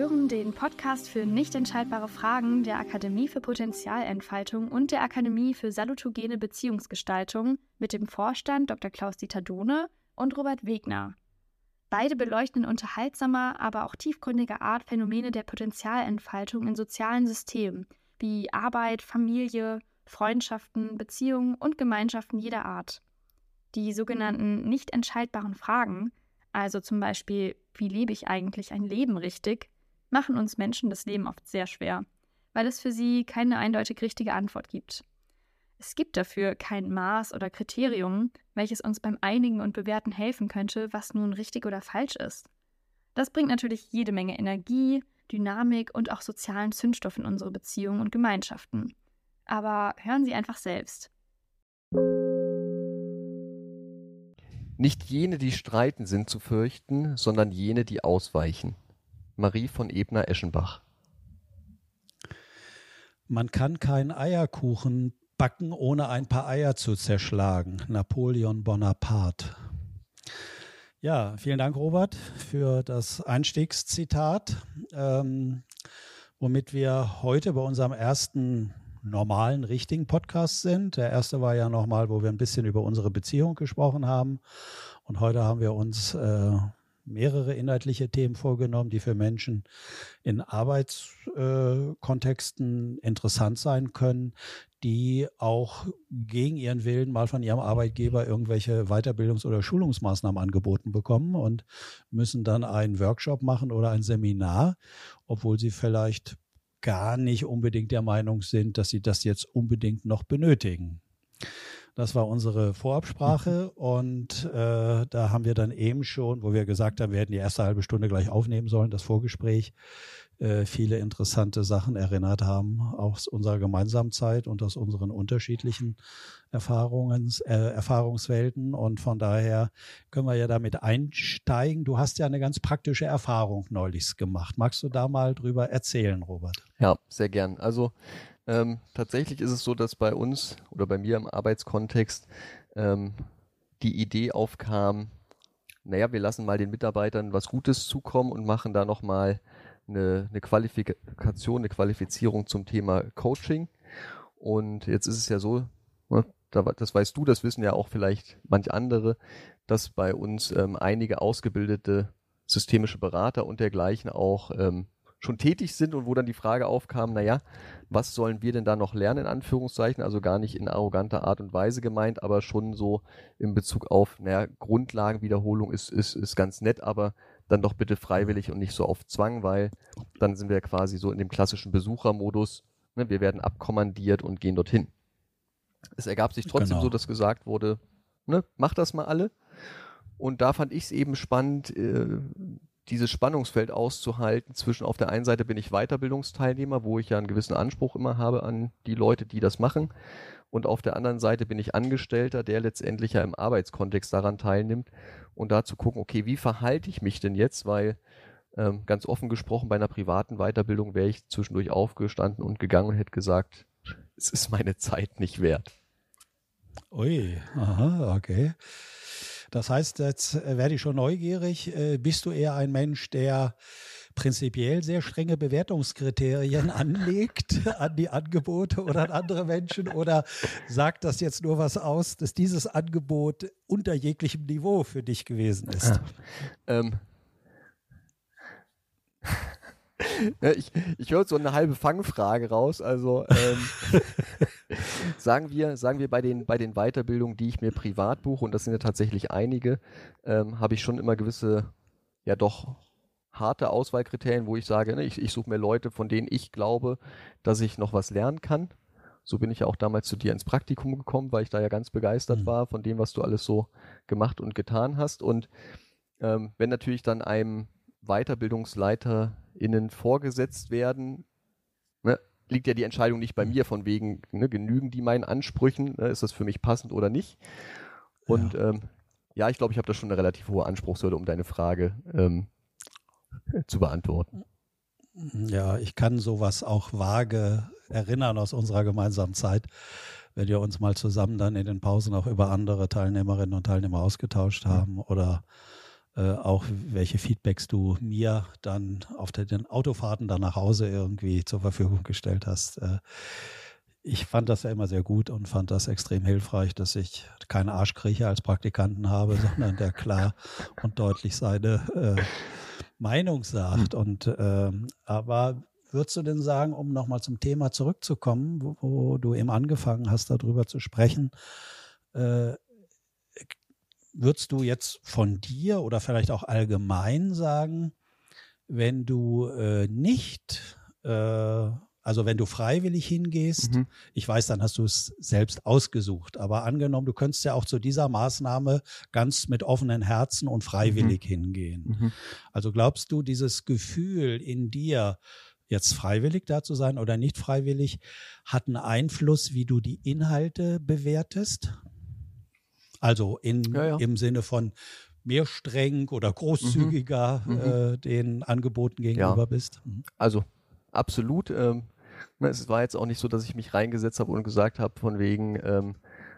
Hören den Podcast für nicht entscheidbare Fragen der Akademie für Potenzialentfaltung und der Akademie für salutogene Beziehungsgestaltung mit dem Vorstand Dr. Klaus-Dieter Dohne und Robert Wegner. Beide beleuchten in unterhaltsamer, aber auch tiefgründiger Art Phänomene der Potenzialentfaltung in sozialen Systemen wie Arbeit, Familie, Freundschaften, Beziehungen und Gemeinschaften jeder Art. Die sogenannten nicht entscheidbaren Fragen also zum Beispiel, wie lebe ich eigentlich ein Leben richtig, machen uns Menschen das Leben oft sehr schwer, weil es für sie keine eindeutig richtige Antwort gibt. Es gibt dafür kein Maß oder Kriterium, welches uns beim Einigen und Bewerten helfen könnte, was nun richtig oder falsch ist. Das bringt natürlich jede Menge Energie, Dynamik und auch sozialen Zündstoff in unsere Beziehungen und Gemeinschaften. Aber hören Sie einfach selbst. Nicht jene, die streiten, sind zu fürchten, sondern jene, die ausweichen. Marie von Ebner-Eschenbach. Man kann keinen Eierkuchen backen, ohne ein paar Eier zu zerschlagen. Napoleon Bonaparte. Ja, vielen Dank, Robert, für das Einstiegszitat, ähm, womit wir heute bei unserem ersten normalen, richtigen Podcasts sind. Der erste war ja nochmal, wo wir ein bisschen über unsere Beziehung gesprochen haben. Und heute haben wir uns äh, mehrere inhaltliche Themen vorgenommen, die für Menschen in Arbeitskontexten äh, interessant sein können, die auch gegen ihren Willen mal von ihrem Arbeitgeber irgendwelche Weiterbildungs- oder Schulungsmaßnahmen angeboten bekommen und müssen dann einen Workshop machen oder ein Seminar, obwohl sie vielleicht gar nicht unbedingt der Meinung sind, dass sie das jetzt unbedingt noch benötigen. Das war unsere Vorabsprache mhm. und äh, da haben wir dann eben schon, wo wir gesagt haben, wir hätten die erste halbe Stunde gleich aufnehmen sollen, das Vorgespräch, äh, viele interessante Sachen erinnert haben aus unserer gemeinsamen Zeit und aus unseren unterschiedlichen Erfahrungen, äh, Erfahrungswelten. Und von daher können wir ja damit einsteigen. Du hast ja eine ganz praktische Erfahrung neulich gemacht. Magst du da mal drüber erzählen, Robert? Ja, sehr gern. Also ähm, tatsächlich ist es so, dass bei uns oder bei mir im Arbeitskontext ähm, die Idee aufkam, naja, wir lassen mal den Mitarbeitern was Gutes zukommen und machen da nochmal eine, eine Qualifikation, eine Qualifizierung zum Thema Coaching. Und jetzt ist es ja so, ne, das weißt du, das wissen ja auch vielleicht manch andere, dass bei uns ähm, einige ausgebildete systemische Berater und dergleichen auch ähm, schon tätig sind und wo dann die Frage aufkam, naja, was sollen wir denn da noch lernen, in Anführungszeichen, also gar nicht in arroganter Art und Weise gemeint, aber schon so in Bezug auf, naja, Grundlagenwiederholung ist, ist, ist ganz nett, aber dann doch bitte freiwillig und nicht so auf Zwang, weil dann sind wir quasi so in dem klassischen Besuchermodus, ne, wir werden abkommandiert und gehen dorthin. Es ergab sich trotzdem genau. so, dass gesagt wurde, ne, macht das mal alle. Und da fand ich es eben spannend, äh, dieses Spannungsfeld auszuhalten zwischen auf der einen Seite bin ich Weiterbildungsteilnehmer, wo ich ja einen gewissen Anspruch immer habe an die Leute, die das machen. Und auf der anderen Seite bin ich Angestellter, der letztendlich ja im Arbeitskontext daran teilnimmt und da zu gucken, okay, wie verhalte ich mich denn jetzt, weil ähm, ganz offen gesprochen bei einer privaten Weiterbildung wäre ich zwischendurch aufgestanden und gegangen und hätte gesagt, es ist meine Zeit nicht wert. Ui, aha, okay. Das heißt, jetzt äh, werde ich schon neugierig. Äh, bist du eher ein Mensch, der prinzipiell sehr strenge Bewertungskriterien anlegt an die Angebote oder an andere Menschen oder sagt das jetzt nur was aus, dass dieses Angebot unter jeglichem Niveau für dich gewesen ist? Ja. Ähm. ich, ich höre so eine halbe Fangfrage raus. Also ähm, sagen wir, sagen wir bei den bei den Weiterbildungen, die ich mir privat buche, und das sind ja tatsächlich einige, ähm, habe ich schon immer gewisse, ja doch harte Auswahlkriterien, wo ich sage, ne, ich, ich suche mir Leute, von denen ich glaube, dass ich noch was lernen kann. So bin ich ja auch damals zu dir ins Praktikum gekommen, weil ich da ja ganz begeistert mhm. war von dem, was du alles so gemacht und getan hast. Und ähm, wenn natürlich dann einem WeiterbildungsleiterInnen vorgesetzt werden, ne, liegt ja die Entscheidung nicht bei mir, von wegen, ne, genügen die meinen Ansprüchen, ne, ist das für mich passend oder nicht. Und ja, ähm, ja ich glaube, ich habe da schon eine relativ hohe Anspruchshürde, um deine Frage ähm, zu beantworten. Ja, ich kann sowas auch vage erinnern aus unserer gemeinsamen Zeit, wenn wir uns mal zusammen dann in den Pausen auch über andere Teilnehmerinnen und Teilnehmer ausgetauscht haben oder äh, auch welche Feedbacks du mir dann auf den Autofahrten dann nach Hause irgendwie zur Verfügung gestellt hast. Äh, ich fand das ja immer sehr gut und fand das extrem hilfreich, dass ich keine Arschkriecher als Praktikanten habe, sondern der klar und deutlich seine äh, Meinung sagt. Und ähm, aber würdest du denn sagen, um nochmal zum Thema zurückzukommen, wo, wo, du eben angefangen hast, darüber zu sprechen, äh, würdest du jetzt von dir oder vielleicht auch allgemein sagen, wenn du äh, nicht, äh, also wenn du freiwillig hingehst, mhm. ich weiß, dann hast du es selbst ausgesucht, aber angenommen, du könntest ja auch zu dieser Maßnahme ganz mit offenen Herzen und freiwillig mhm. hingehen. Mhm. Also glaubst du, dieses Gefühl in dir, jetzt freiwillig da zu sein oder nicht freiwillig, hat einen Einfluss, wie du die Inhalte bewertest? Also in, ja, ja. im Sinne von mehr streng oder großzügiger mhm. äh, den Angeboten gegenüber ja. bist. Mhm. Also absolut. Ähm, es war jetzt auch nicht so, dass ich mich reingesetzt habe und gesagt habe, von wegen, ähm,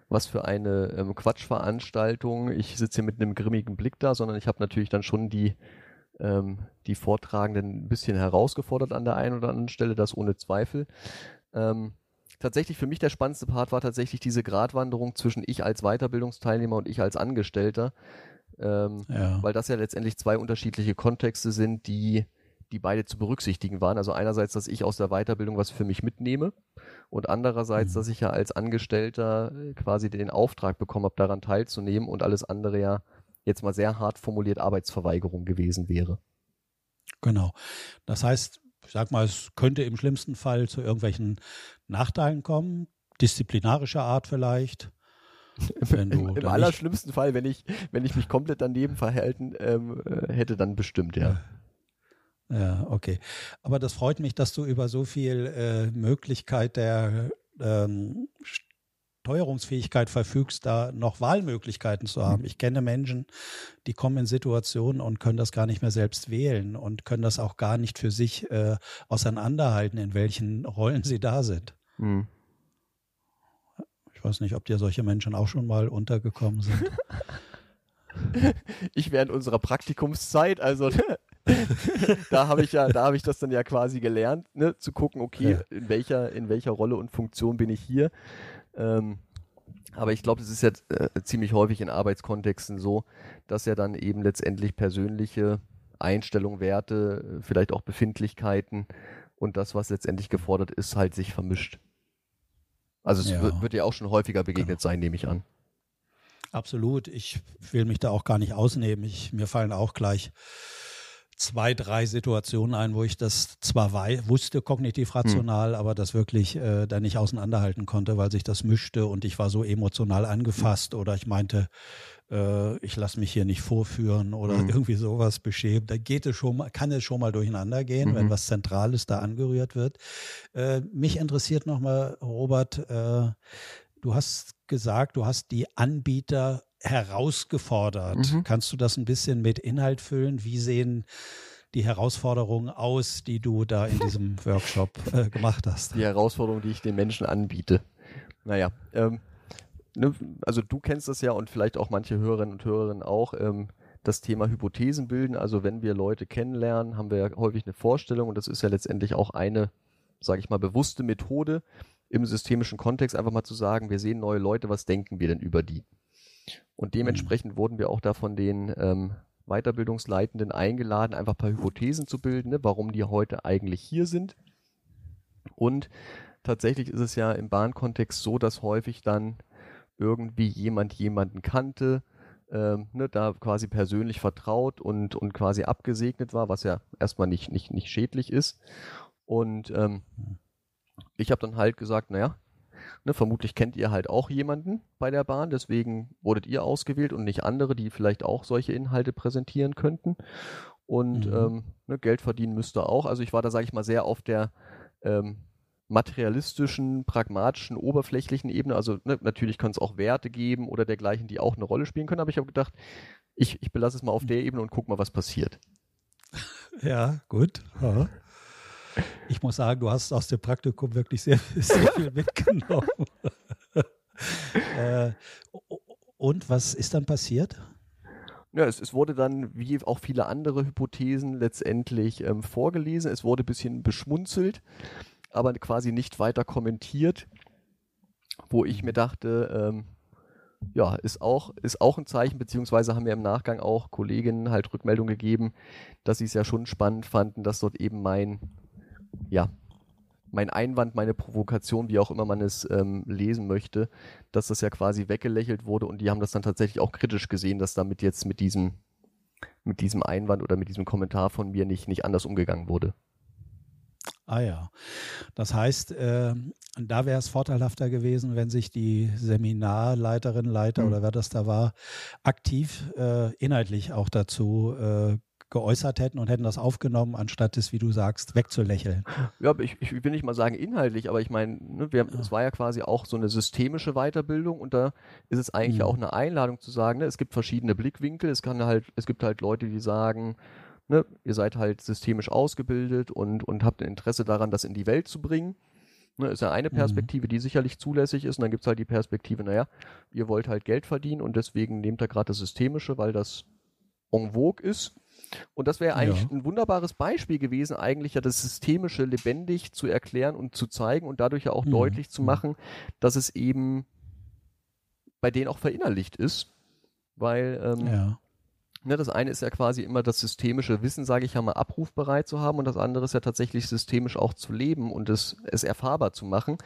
was für eine ähm, Quatschveranstaltung. Ich sitze hier mit einem grimmigen Blick da, sondern ich habe natürlich dann schon die, ähm, die Vortragenden ein bisschen herausgefordert an der einen oder anderen Stelle, das ohne Zweifel. Ähm, tatsächlich für mich der spannendste Part war tatsächlich diese Gratwanderung zwischen ich als Weiterbildungsteilnehmer und ich als Angestellter. Ähm, ja. Weil das ja letztendlich zwei unterschiedliche Kontexte sind, die, die beide zu berücksichtigen waren. Also einerseits, dass ich aus der Weiterbildung was für mich mitnehme und andererseits, mhm. dass ich ja als Angestellter quasi den Auftrag bekommen habe, daran teilzunehmen und alles andere ja jetzt mal sehr hart formuliert Arbeitsverweigerung gewesen wäre. Genau. Das heißt, ich sag mal, es könnte im schlimmsten Fall zu irgendwelchen Nachteilen kommen, disziplinarischer Art vielleicht. Im, Im allerschlimmsten Fall, wenn ich, wenn ich mich komplett daneben verhalten ähm, äh, hätte, dann bestimmt, ja. Ja, okay. Aber das freut mich, dass du über so viel äh, Möglichkeit der ähm, Steuerungsfähigkeit verfügst, da noch Wahlmöglichkeiten zu haben. Mhm. Ich kenne Menschen, die kommen in Situationen und können das gar nicht mehr selbst wählen und können das auch gar nicht für sich äh, auseinanderhalten, in welchen Rollen sie da sind. Mhm. Ich weiß nicht, ob dir solche Menschen auch schon mal untergekommen sind. ich während unserer Praktikumszeit, also da habe ich ja, da habe ich das dann ja quasi gelernt, ne, zu gucken, okay, ja. in welcher, in welcher Rolle und Funktion bin ich hier. Ähm, aber ich glaube, das ist jetzt äh, ziemlich häufig in Arbeitskontexten so, dass ja dann eben letztendlich persönliche Einstellungen, Werte, vielleicht auch Befindlichkeiten und das, was letztendlich gefordert ist, halt sich vermischt. Also es ja. Wird, wird ja auch schon häufiger begegnet genau. sein, nehme ich an. Absolut. Ich will mich da auch gar nicht ausnehmen. Ich, mir fallen auch gleich zwei, drei Situationen ein, wo ich das zwar wusste, kognitiv rational, hm. aber das wirklich äh, da nicht auseinanderhalten konnte, weil sich das mischte und ich war so emotional angefasst oder ich meinte, äh, ich lasse mich hier nicht vorführen oder hm. irgendwie sowas beschämt. Da geht es schon mal, kann es schon mal durcheinander gehen, mhm. wenn was Zentrales da angerührt wird. Äh, mich interessiert nochmal, Robert, äh, du hast gesagt, du hast die Anbieter herausgefordert. Mhm. Kannst du das ein bisschen mit Inhalt füllen? Wie sehen die Herausforderungen aus, die du da in diesem Workshop äh, gemacht hast? Die Herausforderung, die ich den Menschen anbiete. Naja, ähm, ne, also du kennst das ja und vielleicht auch manche Hörerinnen und Hörerinnen auch. Ähm, das Thema Hypothesen bilden. Also wenn wir Leute kennenlernen, haben wir ja häufig eine Vorstellung und das ist ja letztendlich auch eine, sage ich mal, bewusste Methode im systemischen Kontext, einfach mal zu sagen, wir sehen neue Leute, was denken wir denn über die? Und dementsprechend mhm. wurden wir auch da von den ähm, Weiterbildungsleitenden eingeladen, einfach ein paar Hypothesen zu bilden, ne, warum die heute eigentlich hier sind. Und tatsächlich ist es ja im Bahnkontext so, dass häufig dann irgendwie jemand jemanden kannte, ähm, ne, da quasi persönlich vertraut und, und quasi abgesegnet war, was ja erstmal nicht, nicht, nicht schädlich ist. Und ähm, ich habe dann halt gesagt, naja, Ne, vermutlich kennt ihr halt auch jemanden bei der Bahn, deswegen wurdet ihr ausgewählt und nicht andere, die vielleicht auch solche Inhalte präsentieren könnten. Und mhm. ähm, ne, Geld verdienen müsste auch. Also ich war da, sage ich mal, sehr auf der ähm, materialistischen, pragmatischen, oberflächlichen Ebene. Also ne, natürlich kann es auch Werte geben oder dergleichen, die auch eine Rolle spielen können. Aber ich habe gedacht, ich, ich belasse es mal auf der Ebene und guck mal, was passiert. Ja, gut. Ja. Ich muss sagen, du hast aus dem Praktikum wirklich sehr, sehr viel mitgenommen. äh, und was ist dann passiert? Ja, es, es wurde dann, wie auch viele andere Hypothesen, letztendlich ähm, vorgelesen. Es wurde ein bisschen beschmunzelt, aber quasi nicht weiter kommentiert, wo ich mir dachte, ähm, ja, ist auch, ist auch ein Zeichen, beziehungsweise haben mir im Nachgang auch Kolleginnen halt Rückmeldung gegeben, dass sie es ja schon spannend fanden, dass dort eben mein, ja, mein Einwand, meine Provokation, wie auch immer man es ähm, lesen möchte, dass das ja quasi weggelächelt wurde und die haben das dann tatsächlich auch kritisch gesehen, dass damit jetzt mit diesem, mit diesem Einwand oder mit diesem Kommentar von mir nicht, nicht anders umgegangen wurde. Ah ja. Das heißt, äh, da wäre es vorteilhafter gewesen, wenn sich die Seminarleiterin, Leiter mhm. oder wer das da war, aktiv äh, inhaltlich auch dazu äh, geäußert hätten und hätten das aufgenommen, anstatt es, wie du sagst, wegzulächeln. Ja, ich, ich will nicht mal sagen inhaltlich, aber ich meine, ne, ja. es war ja quasi auch so eine systemische Weiterbildung und da ist es eigentlich mhm. auch eine Einladung zu sagen, ne, es gibt verschiedene Blickwinkel, es kann halt, es gibt halt Leute, die sagen, ne, ihr seid halt systemisch ausgebildet und, und habt ein Interesse daran, das in die Welt zu bringen. Ne, ist ja eine mhm. Perspektive, mhm. die sicherlich zulässig ist. Und dann gibt es halt die Perspektive, naja, ihr wollt halt Geld verdienen und deswegen nehmt ihr gerade das Systemische, weil das en vogue ist. Und das wäre eigentlich ja. ein wunderbares Beispiel gewesen, eigentlich ja das Systemische lebendig zu erklären und zu zeigen und dadurch ja auch mhm. deutlich zu mhm. machen, dass es eben bei denen auch verinnerlicht ist. Weil ähm, ja. ne, das eine ist ja quasi immer das systemische Wissen, sage ich ja mal, abrufbereit zu haben und das andere ist ja tatsächlich systemisch auch zu leben und es, es erfahrbar zu machen.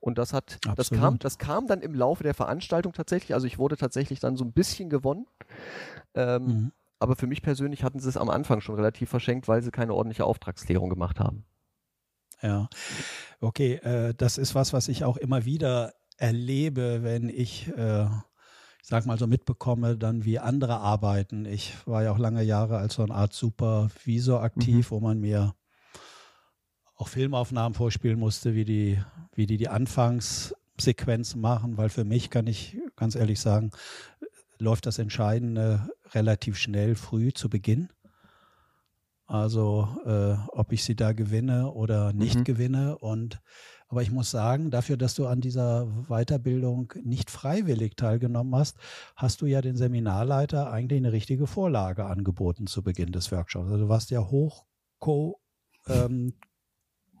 Und das hat, Absolut. das kam, das kam dann im Laufe der Veranstaltung tatsächlich. Also ich wurde tatsächlich dann so ein bisschen gewonnen. Ähm, mhm. Aber für mich persönlich hatten sie es am Anfang schon relativ verschenkt, weil sie keine ordentliche Auftragsklärung gemacht haben. Ja, okay, äh, das ist was, was ich auch immer wieder erlebe, wenn ich, äh, ich sag mal so mitbekomme, dann wie andere arbeiten. Ich war ja auch lange Jahre als so eine Art Supervisor aktiv, mhm. wo man mir auch Filmaufnahmen vorspielen musste, wie die, wie die die Anfangssequenzen machen, weil für mich kann ich ganz ehrlich sagen, läuft das Entscheidende relativ schnell früh zu Beginn. Also äh, ob ich sie da gewinne oder nicht mhm. gewinne. Und aber ich muss sagen, dafür, dass du an dieser Weiterbildung nicht freiwillig teilgenommen hast, hast du ja den Seminarleiter eigentlich eine richtige Vorlage angeboten zu Beginn des Workshops. Also du warst ja hoch ko ähm,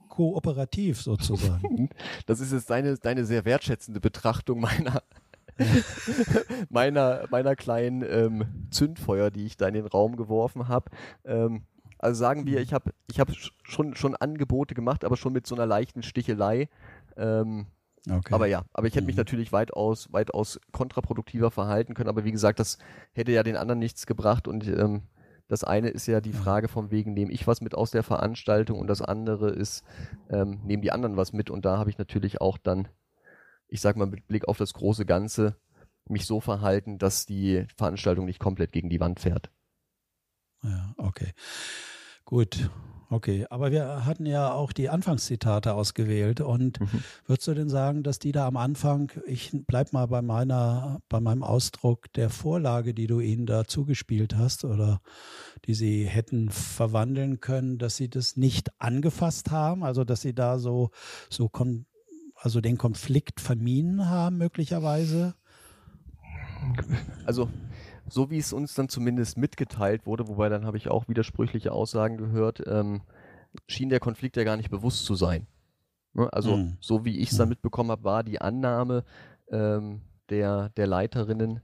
kooperativ sozusagen. Das ist jetzt deine, deine sehr wertschätzende Betrachtung meiner meiner, meiner kleinen ähm, Zündfeuer, die ich da in den Raum geworfen habe. Ähm, also sagen wir, ich habe ich hab schon, schon Angebote gemacht, aber schon mit so einer leichten Stichelei. Ähm, okay. Aber ja, aber ich hätte mich mhm. natürlich weitaus, weitaus kontraproduktiver verhalten können. Aber wie gesagt, das hätte ja den anderen nichts gebracht. Und ähm, das eine ist ja die Frage von wegen, nehme ich was mit aus der Veranstaltung und das andere ist, ähm, nehmen die anderen was mit. Und da habe ich natürlich auch dann ich sag mal mit Blick auf das große Ganze, mich so verhalten, dass die Veranstaltung nicht komplett gegen die Wand fährt. Ja, okay. Gut. Okay, aber wir hatten ja auch die Anfangszitate ausgewählt und mhm. würdest du denn sagen, dass die da am Anfang, ich bleib mal bei meiner, bei meinem Ausdruck der Vorlage, die du ihnen da zugespielt hast oder die sie hätten verwandeln können, dass sie das nicht angefasst haben, also dass sie da so, so kon also den Konflikt vermieden haben, möglicherweise? Also, so wie es uns dann zumindest mitgeteilt wurde, wobei dann habe ich auch widersprüchliche Aussagen gehört, ähm, schien der Konflikt ja gar nicht bewusst zu sein. Ne? Also, mhm. so wie ich es dann hm. mitbekommen habe, war die Annahme ähm, der, der Leiterinnen,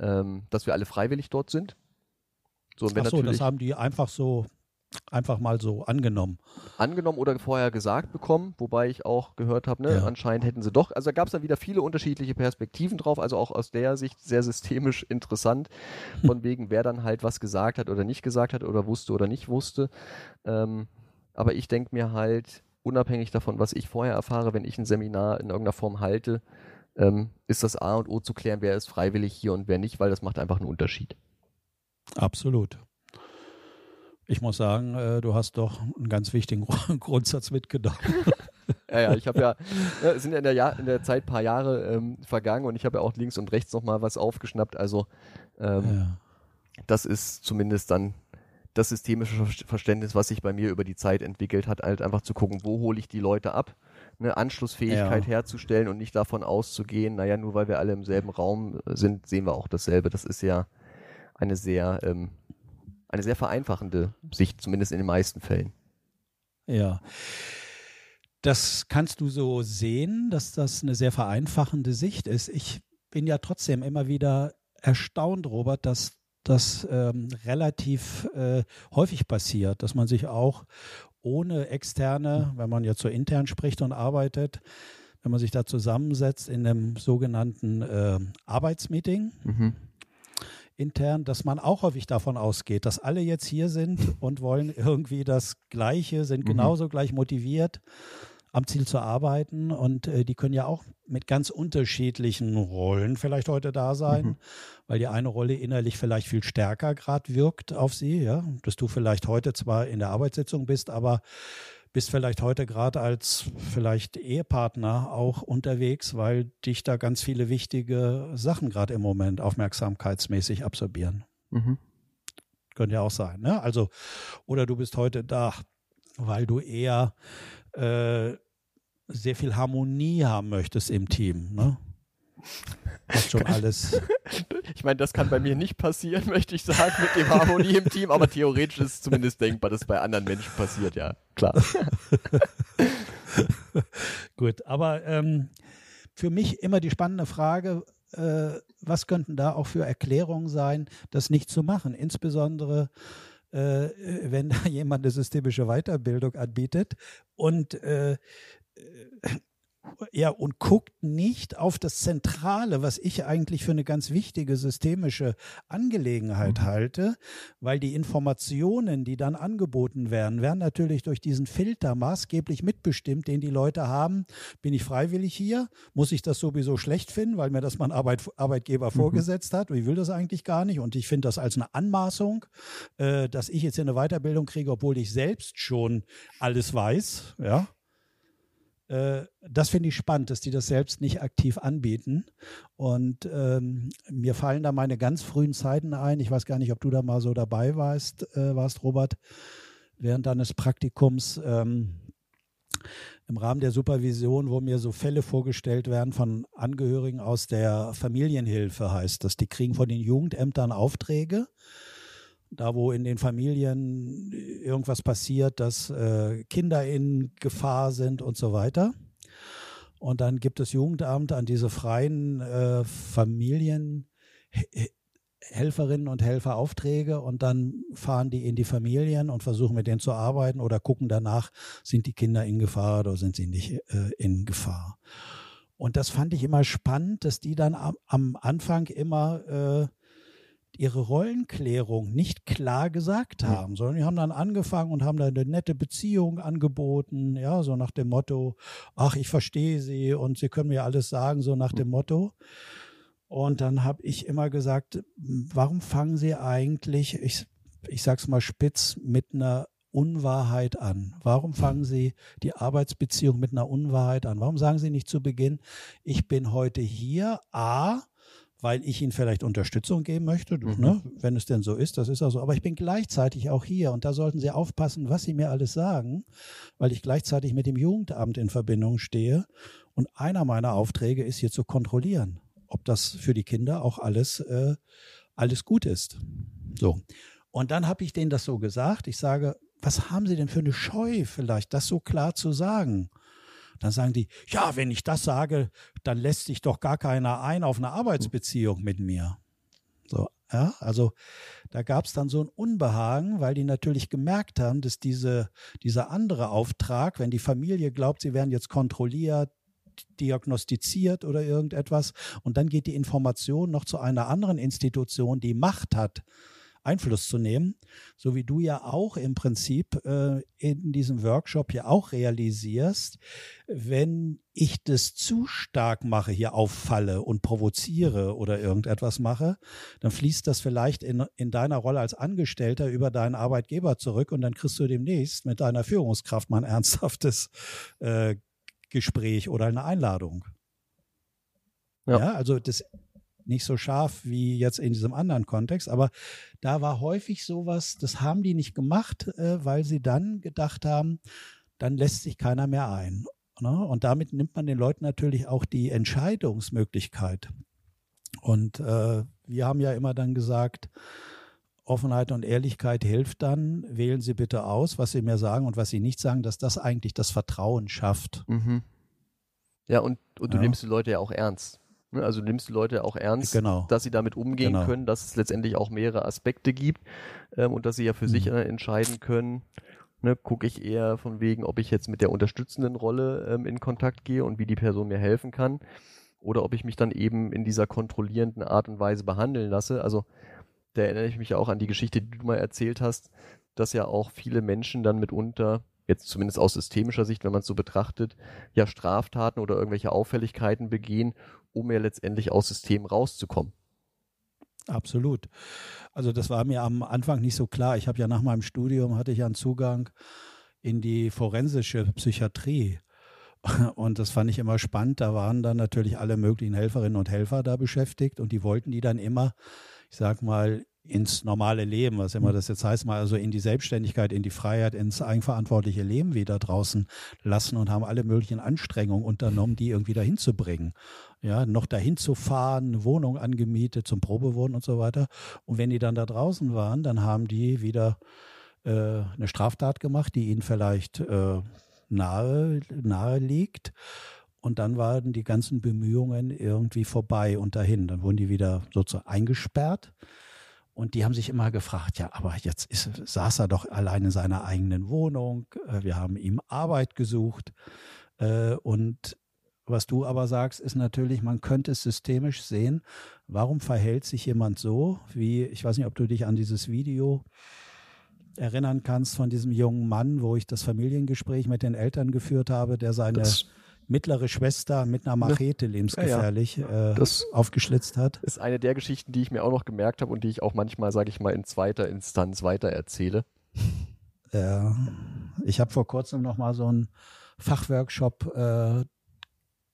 ähm, dass wir alle freiwillig dort sind. So, Ach so, das haben die einfach so einfach mal so angenommen. Angenommen oder vorher gesagt bekommen, wobei ich auch gehört habe, ne, ja. anscheinend hätten sie doch, also da gab es dann wieder viele unterschiedliche Perspektiven drauf, also auch aus der Sicht sehr systemisch interessant, von wegen, wer dann halt was gesagt hat oder nicht gesagt hat oder wusste oder nicht wusste. Ähm, aber ich denke mir halt, unabhängig davon, was ich vorher erfahre, wenn ich ein Seminar in irgendeiner Form halte, ähm, ist das A und O zu klären, wer ist freiwillig hier und wer nicht, weil das macht einfach einen Unterschied. Absolut. Ich muss sagen, äh, du hast doch einen ganz wichtigen Grundsatz mitgedacht. ja, ja, ich habe ja, es sind ja in der, Jahr, in der Zeit ein paar Jahre ähm, vergangen und ich habe ja auch links und rechts nochmal was aufgeschnappt. Also ähm, ja. das ist zumindest dann das systemische Verständnis, was sich bei mir über die Zeit entwickelt hat, halt einfach zu gucken, wo hole ich die Leute ab, eine Anschlussfähigkeit ja. herzustellen und nicht davon auszugehen, naja, nur weil wir alle im selben Raum sind, sehen wir auch dasselbe. Das ist ja eine sehr, ähm, eine sehr vereinfachende Sicht, zumindest in den meisten Fällen. Ja. Das kannst du so sehen, dass das eine sehr vereinfachende Sicht ist. Ich bin ja trotzdem immer wieder erstaunt, Robert, dass das ähm, relativ äh, häufig passiert, dass man sich auch ohne externe, wenn man jetzt so intern spricht und arbeitet, wenn man sich da zusammensetzt in einem sogenannten äh, Arbeitsmeeting, mhm. Intern, dass man auch häufig davon ausgeht, dass alle jetzt hier sind und wollen irgendwie das Gleiche, sind mhm. genauso gleich motiviert am Ziel zu arbeiten und äh, die können ja auch mit ganz unterschiedlichen Rollen vielleicht heute da sein, mhm. weil die eine Rolle innerlich vielleicht viel stärker gerade wirkt auf sie, ja, dass du vielleicht heute zwar in der Arbeitssitzung bist, aber bist vielleicht heute gerade als vielleicht Ehepartner auch unterwegs, weil dich da ganz viele wichtige Sachen gerade im Moment aufmerksamkeitsmäßig absorbieren. Mhm. Könnte ja auch sein, ne? Also, oder du bist heute da, weil du eher äh, sehr viel Harmonie haben möchtest im Team. Ne? Hast schon alles. Ich meine, das kann bei mir nicht passieren, möchte ich sagen, mit dem Harmonie im Team, aber theoretisch ist es zumindest denkbar, dass es bei anderen Menschen passiert, ja, klar. Gut, aber ähm, für mich immer die spannende Frage, äh, was könnten da auch für Erklärungen sein, das nicht zu machen? Insbesondere äh, wenn da jemand eine systemische Weiterbildung anbietet und äh, ja, und guckt nicht auf das Zentrale, was ich eigentlich für eine ganz wichtige systemische Angelegenheit mhm. halte, weil die Informationen, die dann angeboten werden, werden natürlich durch diesen Filter maßgeblich mitbestimmt, den die Leute haben. Bin ich freiwillig hier? Muss ich das sowieso schlecht finden, weil mir das mein Arbeit, Arbeitgeber mhm. vorgesetzt hat? Und ich will das eigentlich gar nicht. Und ich finde das als eine Anmaßung, äh, dass ich jetzt eine Weiterbildung kriege, obwohl ich selbst schon alles weiß. Ja, das finde ich spannend, dass die das selbst nicht aktiv anbieten. Und ähm, mir fallen da meine ganz frühen Zeiten ein. Ich weiß gar nicht, ob du da mal so dabei warst, äh, warst Robert, während deines Praktikums. Ähm, im Rahmen der Supervision, wo mir so Fälle vorgestellt werden von Angehörigen aus der Familienhilfe, heißt das. Die kriegen von den Jugendämtern Aufträge da wo in den Familien irgendwas passiert, dass äh, Kinder in Gefahr sind und so weiter. Und dann gibt es Jugendamt an diese freien äh, Familienhelferinnen und Helfer Aufträge und dann fahren die in die Familien und versuchen mit denen zu arbeiten oder gucken danach, sind die Kinder in Gefahr oder sind sie nicht äh, in Gefahr. Und das fand ich immer spannend, dass die dann am, Anfang immer äh, ihre Rollenklärung nicht klar gesagt haben, sondern die haben dann angefangen und haben dann eine nette Beziehung angeboten, ja, so nach dem Motto, ach, ich verstehe sie und sie können mir alles sagen, so nach dem Motto. Und dann habe ich immer gesagt, warum fangen sie eigentlich, ich, ich sag's mal spitz, mit einer Unwahrheit an? Warum fangen Sie die Arbeitsbeziehung mit einer Unwahrheit an? Warum sagen Sie nicht zu Beginn, ich bin heute hier, A, weil ich ihnen vielleicht Unterstützung geben möchte, mhm. ne? wenn es denn so ist, das ist auch so. Aber ich bin gleichzeitig auch hier und da sollten Sie aufpassen, was Sie mir alles sagen, weil ich gleichzeitig mit dem Jugendamt in Verbindung stehe. Und einer meiner Aufträge ist hier zu kontrollieren, ob das für die Kinder auch alles, äh, alles gut ist. So. Und dann habe ich denen das so gesagt. Ich sage, was haben Sie denn für eine Scheu vielleicht, das so klar zu sagen? Dann sagen die, ja, wenn ich das sage, dann lässt sich doch gar keiner ein auf eine Arbeitsbeziehung mit mir. So, ja, also da gab es dann so ein Unbehagen, weil die natürlich gemerkt haben, dass diese, dieser andere Auftrag, wenn die Familie glaubt, sie werden jetzt kontrolliert, diagnostiziert oder irgendetwas, und dann geht die Information noch zu einer anderen Institution, die Macht hat, Einfluss zu nehmen, so wie du ja auch im Prinzip äh, in diesem Workshop ja auch realisierst, wenn ich das zu stark mache, hier auffalle und provoziere oder irgendetwas mache, dann fließt das vielleicht in, in deiner Rolle als Angestellter über deinen Arbeitgeber zurück und dann kriegst du demnächst mit deiner Führungskraft mal ein ernsthaftes äh, Gespräch oder eine Einladung. Ja. ja, also das nicht so scharf wie jetzt in diesem anderen Kontext, aber da war häufig sowas, das haben die nicht gemacht, äh, weil sie dann gedacht haben, dann lässt sich keiner mehr ein. Ne? Und damit nimmt man den Leuten natürlich auch die Entscheidungsmöglichkeit. Und äh, wir haben ja immer dann gesagt, Offenheit und Ehrlichkeit hilft dann. Wählen Sie bitte aus, was Sie mir sagen und was Sie nicht sagen, dass das eigentlich das Vertrauen schafft. Mhm. Ja, und, und du ja. nimmst die Leute ja auch ernst. Ne? Also du nimmst die Leute auch ernst, genau. dass sie damit umgehen genau. können, dass es letztendlich auch mehrere Aspekte gibt ähm, und dass sie ja für mhm. sich äh, entscheiden können, ne, gucke ich eher von wegen, ob ich jetzt mit der unterstützenden Rolle ähm, in Kontakt gehe und wie die Person mir helfen kann oder ob ich mich dann eben in dieser kontrollierenden Art und Weise behandeln lasse. Also da erinnere ich mich auch an die Geschichte, die du mal erzählt hast, dass ja auch viele Menschen dann mitunter, jetzt zumindest aus systemischer Sicht, wenn man es so betrachtet, ja Straftaten oder irgendwelche Auffälligkeiten begehen, um ja letztendlich aus System rauszukommen. Absolut. Also das war mir am Anfang nicht so klar. Ich habe ja nach meinem Studium hatte ich einen Zugang in die forensische Psychiatrie. Und das fand ich immer spannend. Da waren dann natürlich alle möglichen Helferinnen und Helfer da beschäftigt und die wollten die dann immer, ich sag mal, ins normale Leben, was immer das jetzt heißt, mal also in die Selbstständigkeit, in die Freiheit, ins eigenverantwortliche Leben wieder draußen lassen und haben alle möglichen Anstrengungen unternommen, die irgendwie dahin zu bringen. Ja, noch dahin zu fahren, eine Wohnung angemietet, zum Probewohnen und so weiter. Und wenn die dann da draußen waren, dann haben die wieder äh, eine Straftat gemacht, die ihnen vielleicht äh, nahe, nahe liegt. Und dann waren die ganzen Bemühungen irgendwie vorbei und dahin. Dann wurden die wieder sozusagen eingesperrt. Und die haben sich immer gefragt, ja, aber jetzt ist, saß er doch allein in seiner eigenen Wohnung. Äh, wir haben ihm Arbeit gesucht. Äh, und was du aber sagst, ist natürlich, man könnte es systemisch sehen. Warum verhält sich jemand so, wie, ich weiß nicht, ob du dich an dieses Video erinnern kannst von diesem jungen Mann, wo ich das Familiengespräch mit den Eltern geführt habe, der seine das, mittlere Schwester mit einer Machete lebensgefährlich ja, ja. Äh, aufgeschlitzt hat. Ist eine der Geschichten, die ich mir auch noch gemerkt habe und die ich auch manchmal, sage ich mal, in zweiter Instanz weiter erzähle. Ja, ich habe vor kurzem noch mal so einen Fachworkshop äh,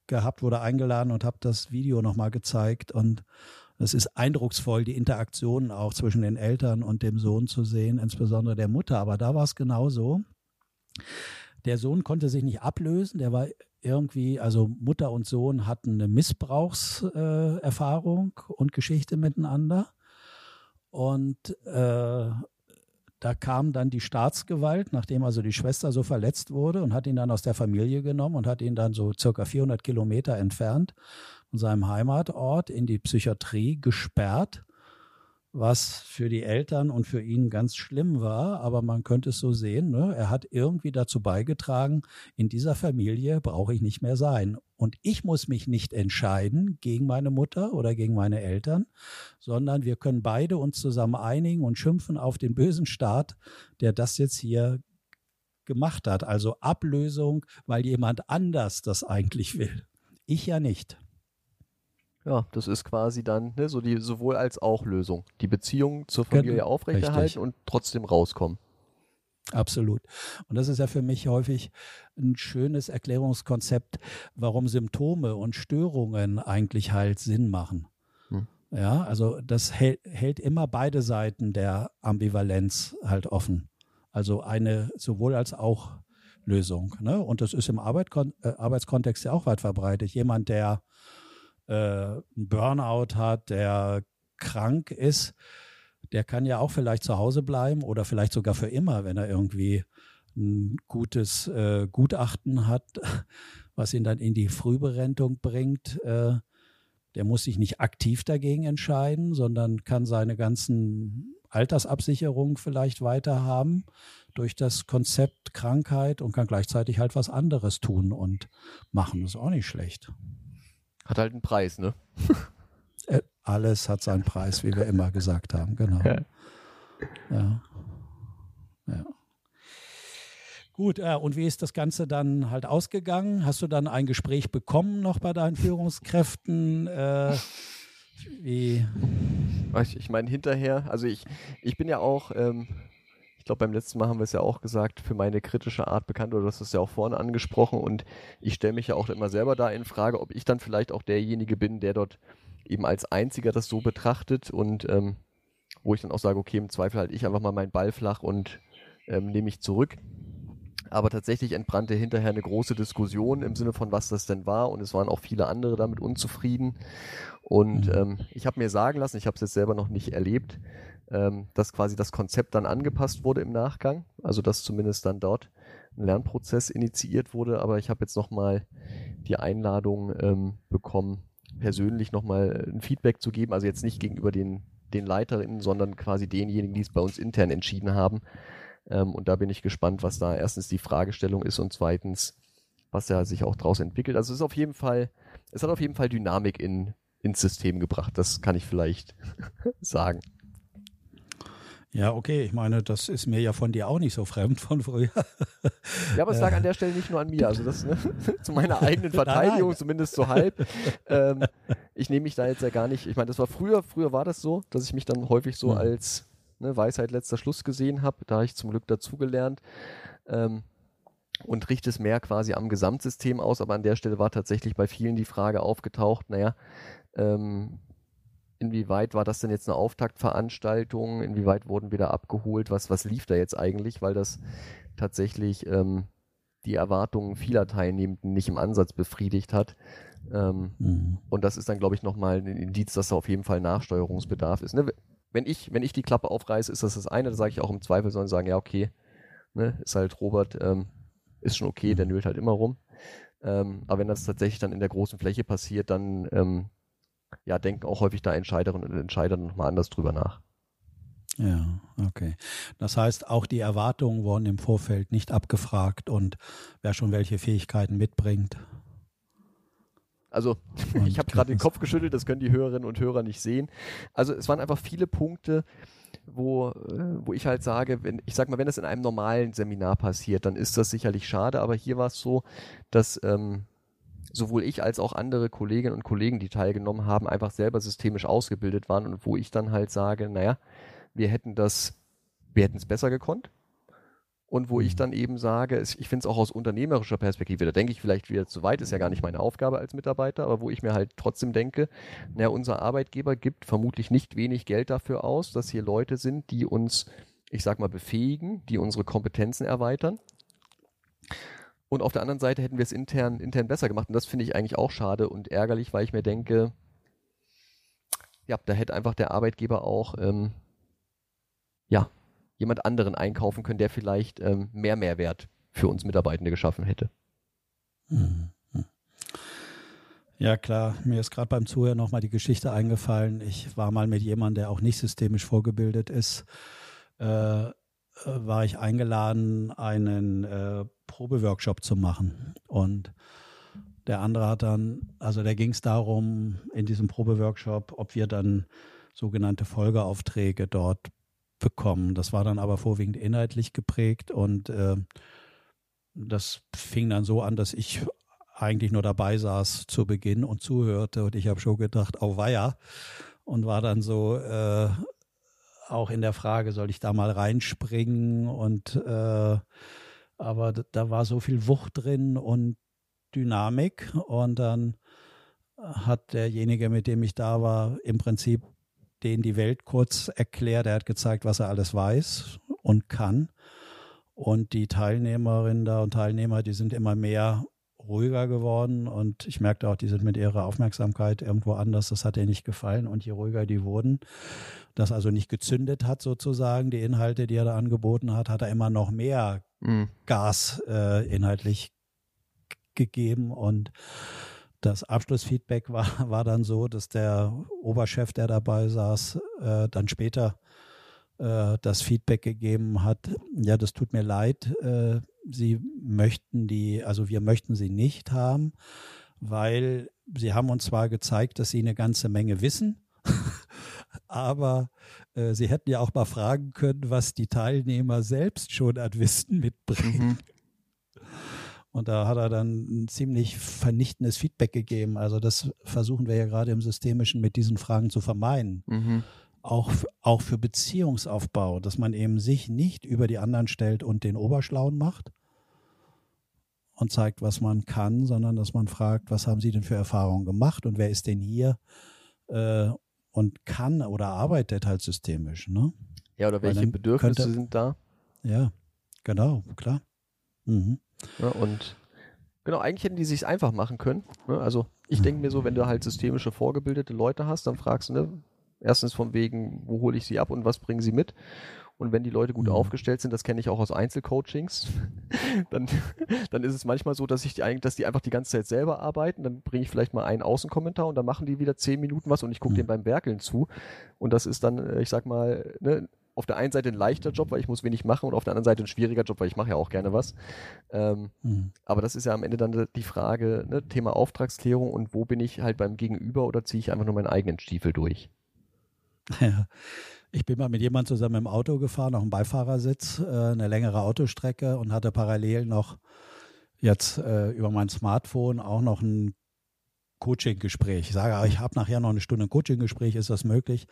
gehabt, wurde eingeladen und habe das Video noch mal gezeigt und es ist eindrucksvoll, die Interaktionen auch zwischen den Eltern und dem Sohn zu sehen, insbesondere der Mutter. Aber da war es genauso. Der Sohn konnte sich nicht ablösen, der war irgendwie, also Mutter und Sohn hatten eine Missbrauchserfahrung äh, und Geschichte miteinander. Und äh, da kam dann die Staatsgewalt, nachdem also die Schwester so verletzt wurde und hat ihn dann aus der Familie genommen und hat ihn dann so circa 400 Kilometer entfernt von seinem Heimatort in die Psychiatrie gesperrt was für die Eltern und für ihn ganz schlimm war, aber man könnte es so sehen, ne? er hat irgendwie dazu beigetragen, in dieser Familie brauche ich nicht mehr sein. Und ich muss mich nicht entscheiden gegen meine Mutter oder gegen meine Eltern, sondern wir können beide uns zusammen einigen und schimpfen auf den bösen Staat, der das jetzt hier gemacht hat. Also Ablösung, weil jemand anders das eigentlich will. Ich ja nicht. Ja, das ist quasi dann ne, so die sowohl als auch Lösung. Die Beziehung zur Familie genau, aufrechterhalten richtig. und trotzdem rauskommen. Absolut. Und das ist ja für mich häufig ein schönes Erklärungskonzept, warum Symptome und Störungen eigentlich halt Sinn machen. Hm. Ja, also das hält, hält immer beide Seiten der Ambivalenz halt offen. Also eine sowohl als auch Lösung. Ne? Und das ist im Arbeitkon äh, Arbeitskontext ja auch weit verbreitet. Jemand, der äh, einen Burnout hat, der krank ist, der kann ja auch vielleicht zu Hause bleiben oder vielleicht sogar für immer, wenn er irgendwie ein gutes äh, Gutachten hat, was ihn dann in die Frühberentung bringt. Äh, der muss sich nicht aktiv dagegen entscheiden, sondern kann seine ganzen Altersabsicherungen vielleicht weiterhaben durch das Konzept Krankheit und kann gleichzeitig halt was anderes tun und machen. Das ist auch nicht schlecht. Hat halt einen Preis, ne? Äh, alles hat seinen Preis, wie wir immer gesagt haben, genau. Ja. ja. ja. Gut, äh, und wie ist das Ganze dann halt ausgegangen? Hast du dann ein Gespräch bekommen noch bei deinen Führungskräften? Äh, wie? Ich, ich meine, hinterher, also ich, ich bin ja auch ähm, glaube, beim letzten Mal haben wir es ja auch gesagt, für meine kritische Art bekannt, oder du hast es ja auch vorne angesprochen und ich stelle mich ja auch immer selber da in Frage, ob ich dann vielleicht auch derjenige bin, der dort eben als einziger das so betrachtet und ähm, wo ich dann auch sage, okay, im Zweifel halt ich einfach mal meinen Ball flach und ähm, nehme mich zurück. Aber tatsächlich entbrannte hinterher eine große Diskussion im Sinne von, was das denn war. Und es waren auch viele andere damit unzufrieden. Und mhm. ähm, ich habe mir sagen lassen, ich habe es jetzt selber noch nicht erlebt, ähm, dass quasi das Konzept dann angepasst wurde im Nachgang. Also dass zumindest dann dort ein Lernprozess initiiert wurde. Aber ich habe jetzt nochmal die Einladung ähm, bekommen, persönlich nochmal ein Feedback zu geben. Also jetzt nicht gegenüber den, den Leiterinnen, sondern quasi denjenigen, die es bei uns intern entschieden haben. Ähm, und da bin ich gespannt, was da erstens die Fragestellung ist und zweitens, was ja sich auch daraus entwickelt. Also es ist auf jeden Fall, es hat auf jeden Fall Dynamik in, ins System gebracht. Das kann ich vielleicht sagen. Ja, okay, ich meine, das ist mir ja von dir auch nicht so fremd von früher. Ja, aber es lag an der Stelle nicht nur an mir, also das ne, zu meiner eigenen Verteidigung, zumindest so halb. Ähm, ich nehme mich da jetzt ja gar nicht, ich meine, das war früher, früher war das so, dass ich mich dann häufig so als ne, Weisheit letzter Schluss gesehen habe, da habe ich zum Glück dazugelernt. Ähm, und richte es mehr quasi am Gesamtsystem aus, aber an der Stelle war tatsächlich bei vielen die Frage aufgetaucht, naja, ähm, inwieweit war das denn jetzt eine Auftaktveranstaltung, inwieweit wurden wir da abgeholt, was, was lief da jetzt eigentlich, weil das tatsächlich ähm, die Erwartungen vieler Teilnehmenden nicht im Ansatz befriedigt hat. Ähm, mhm. Und das ist dann, glaube ich, nochmal ein Indiz, dass da auf jeden Fall Nachsteuerungsbedarf ist. Ne? Wenn, ich, wenn ich die Klappe aufreiße, ist das das eine, da sage ich auch im Zweifel, sondern sagen, ja, okay, ne, ist halt Robert, ähm, ist schon okay, der mhm. nölt halt immer rum. Ähm, aber wenn das tatsächlich dann in der großen Fläche passiert, dann ähm, ja, denken auch häufig da Entscheiderinnen und Entscheider nochmal anders drüber nach. Ja, okay. Das heißt, auch die Erwartungen wurden im Vorfeld nicht abgefragt und wer schon welche Fähigkeiten mitbringt. Also ich habe gerade den Kopf geschüttelt, das können die Hörerinnen und Hörer nicht sehen. Also es waren einfach viele Punkte, wo, äh, wo ich halt sage, wenn, ich sag mal, wenn das in einem normalen Seminar passiert, dann ist das sicherlich schade, aber hier war es so, dass ähm, sowohl ich als auch andere Kolleginnen und Kollegen, die teilgenommen haben, einfach selber systemisch ausgebildet waren und wo ich dann halt sage, naja, wir hätten das, wir hätten es besser gekonnt. Und wo ich mhm. dann eben sage, ich finde es auch aus unternehmerischer Perspektive, da denke ich vielleicht wieder zu weit, ist ja gar nicht meine Aufgabe als Mitarbeiter, aber wo ich mir halt trotzdem denke, naja, unser Arbeitgeber gibt vermutlich nicht wenig Geld dafür aus, dass hier Leute sind, die uns, ich sag mal, befähigen, die unsere Kompetenzen erweitern. Und auf der anderen Seite hätten wir es intern, intern besser gemacht. Und das finde ich eigentlich auch schade und ärgerlich, weil ich mir denke, ja, da hätte einfach der Arbeitgeber auch, ähm, ja, jemand anderen einkaufen können, der vielleicht ähm, mehr Mehrwert für uns Mitarbeitende geschaffen hätte. Mhm. Ja, klar. Mir ist gerade beim Zuhören nochmal die Geschichte eingefallen. Ich war mal mit jemandem, der auch nicht systemisch vorgebildet ist, äh, äh, war ich eingeladen, einen äh, Probeworkshop zu machen. Und der andere hat dann, also da ging es darum, in diesem Probeworkshop, ob wir dann sogenannte Folgeaufträge dort bekommen. Das war dann aber vorwiegend inhaltlich geprägt und äh, das fing dann so an, dass ich eigentlich nur dabei saß zu Beginn und zuhörte und ich habe schon gedacht, oh weia und war dann so, äh, auch in der Frage, soll ich da mal reinspringen und äh, aber da war so viel Wucht drin und Dynamik und dann hat derjenige, mit dem ich da war, im Prinzip den die Welt kurz erklärt. Er hat gezeigt, was er alles weiß und kann. Und die Teilnehmerinnen da und Teilnehmer, die sind immer mehr ruhiger geworden und ich merkte auch, die sind mit ihrer Aufmerksamkeit irgendwo anders. Das hat ihr nicht gefallen und je ruhiger die wurden, das also nicht gezündet hat sozusagen, die Inhalte, die er da angeboten hat, hat er immer noch mehr mhm. Gas äh, inhaltlich gegeben und das Abschlussfeedback war, war dann so, dass der Oberchef, der dabei saß, äh, dann später äh, das Feedback gegeben hat, ja, das tut mir leid, äh, Sie möchten die, also wir möchten sie nicht haben, weil sie haben uns zwar gezeigt, dass sie eine ganze Menge wissen, aber äh, sie hätten ja auch mal fragen können, was die Teilnehmer selbst schon an Wissen mitbringen. Mhm. Und da hat er dann ein ziemlich vernichtendes Feedback gegeben. Also das versuchen wir ja gerade im Systemischen mit diesen Fragen zu vermeiden. Mhm auch, auch für Beziehungsaufbau, dass man eben sich nicht über die anderen stellt und den Oberschlauen macht und zeigt, was man kann, sondern dass man fragt, was haben Sie denn für Erfahrungen gemacht und wer ist denn hier äh, und kann oder arbeitet halt systemisch. Ne? Ja, oder welche Bedürfnisse könnte, sind da? Ja, genau, klar. Mhm. Ja, und genau, eigentlich hätten die sich einfach machen können. Ne? Also ich denke mir so, wenn du halt systemische vorgebildete Leute hast, dann fragst du, ne, erstens von wegen, wo hole ich sie ab und was bringen sie mit? Und wenn die Leute gut mhm. aufgestellt sind, das kenne ich auch aus Einzelcoachings, dann, dann ist es manchmal so, dass ich die dass die einfach die ganze Zeit selber arbeiten. Dann bringe ich vielleicht mal einen Außenkommentar und dann machen die wieder zehn Minuten was und ich gucke mhm. denen beim Werkeln zu. Und das ist dann, äh, ich sag mal, ne, auf der einen Seite ein leichter Job, weil ich muss wenig machen und auf der anderen Seite ein schwieriger Job, weil ich mache ja auch gerne was. Ähm, mhm. Aber das ist ja am Ende dann die Frage, ne, Thema Auftragsklärung und wo bin ich halt beim Gegenüber oder ziehe ich einfach nur meinen eigenen Stiefel durch? Ja. Ich bin mal mit jemandem zusammen im Auto gefahren, auf dem Beifahrersitz, äh, eine längere Autostrecke und hatte parallel noch jetzt äh, über mein Smartphone auch noch ein Coaching-Gespräch. Ich sage, ich habe nachher noch eine Stunde ein Coaching-Gespräch, ist das möglich?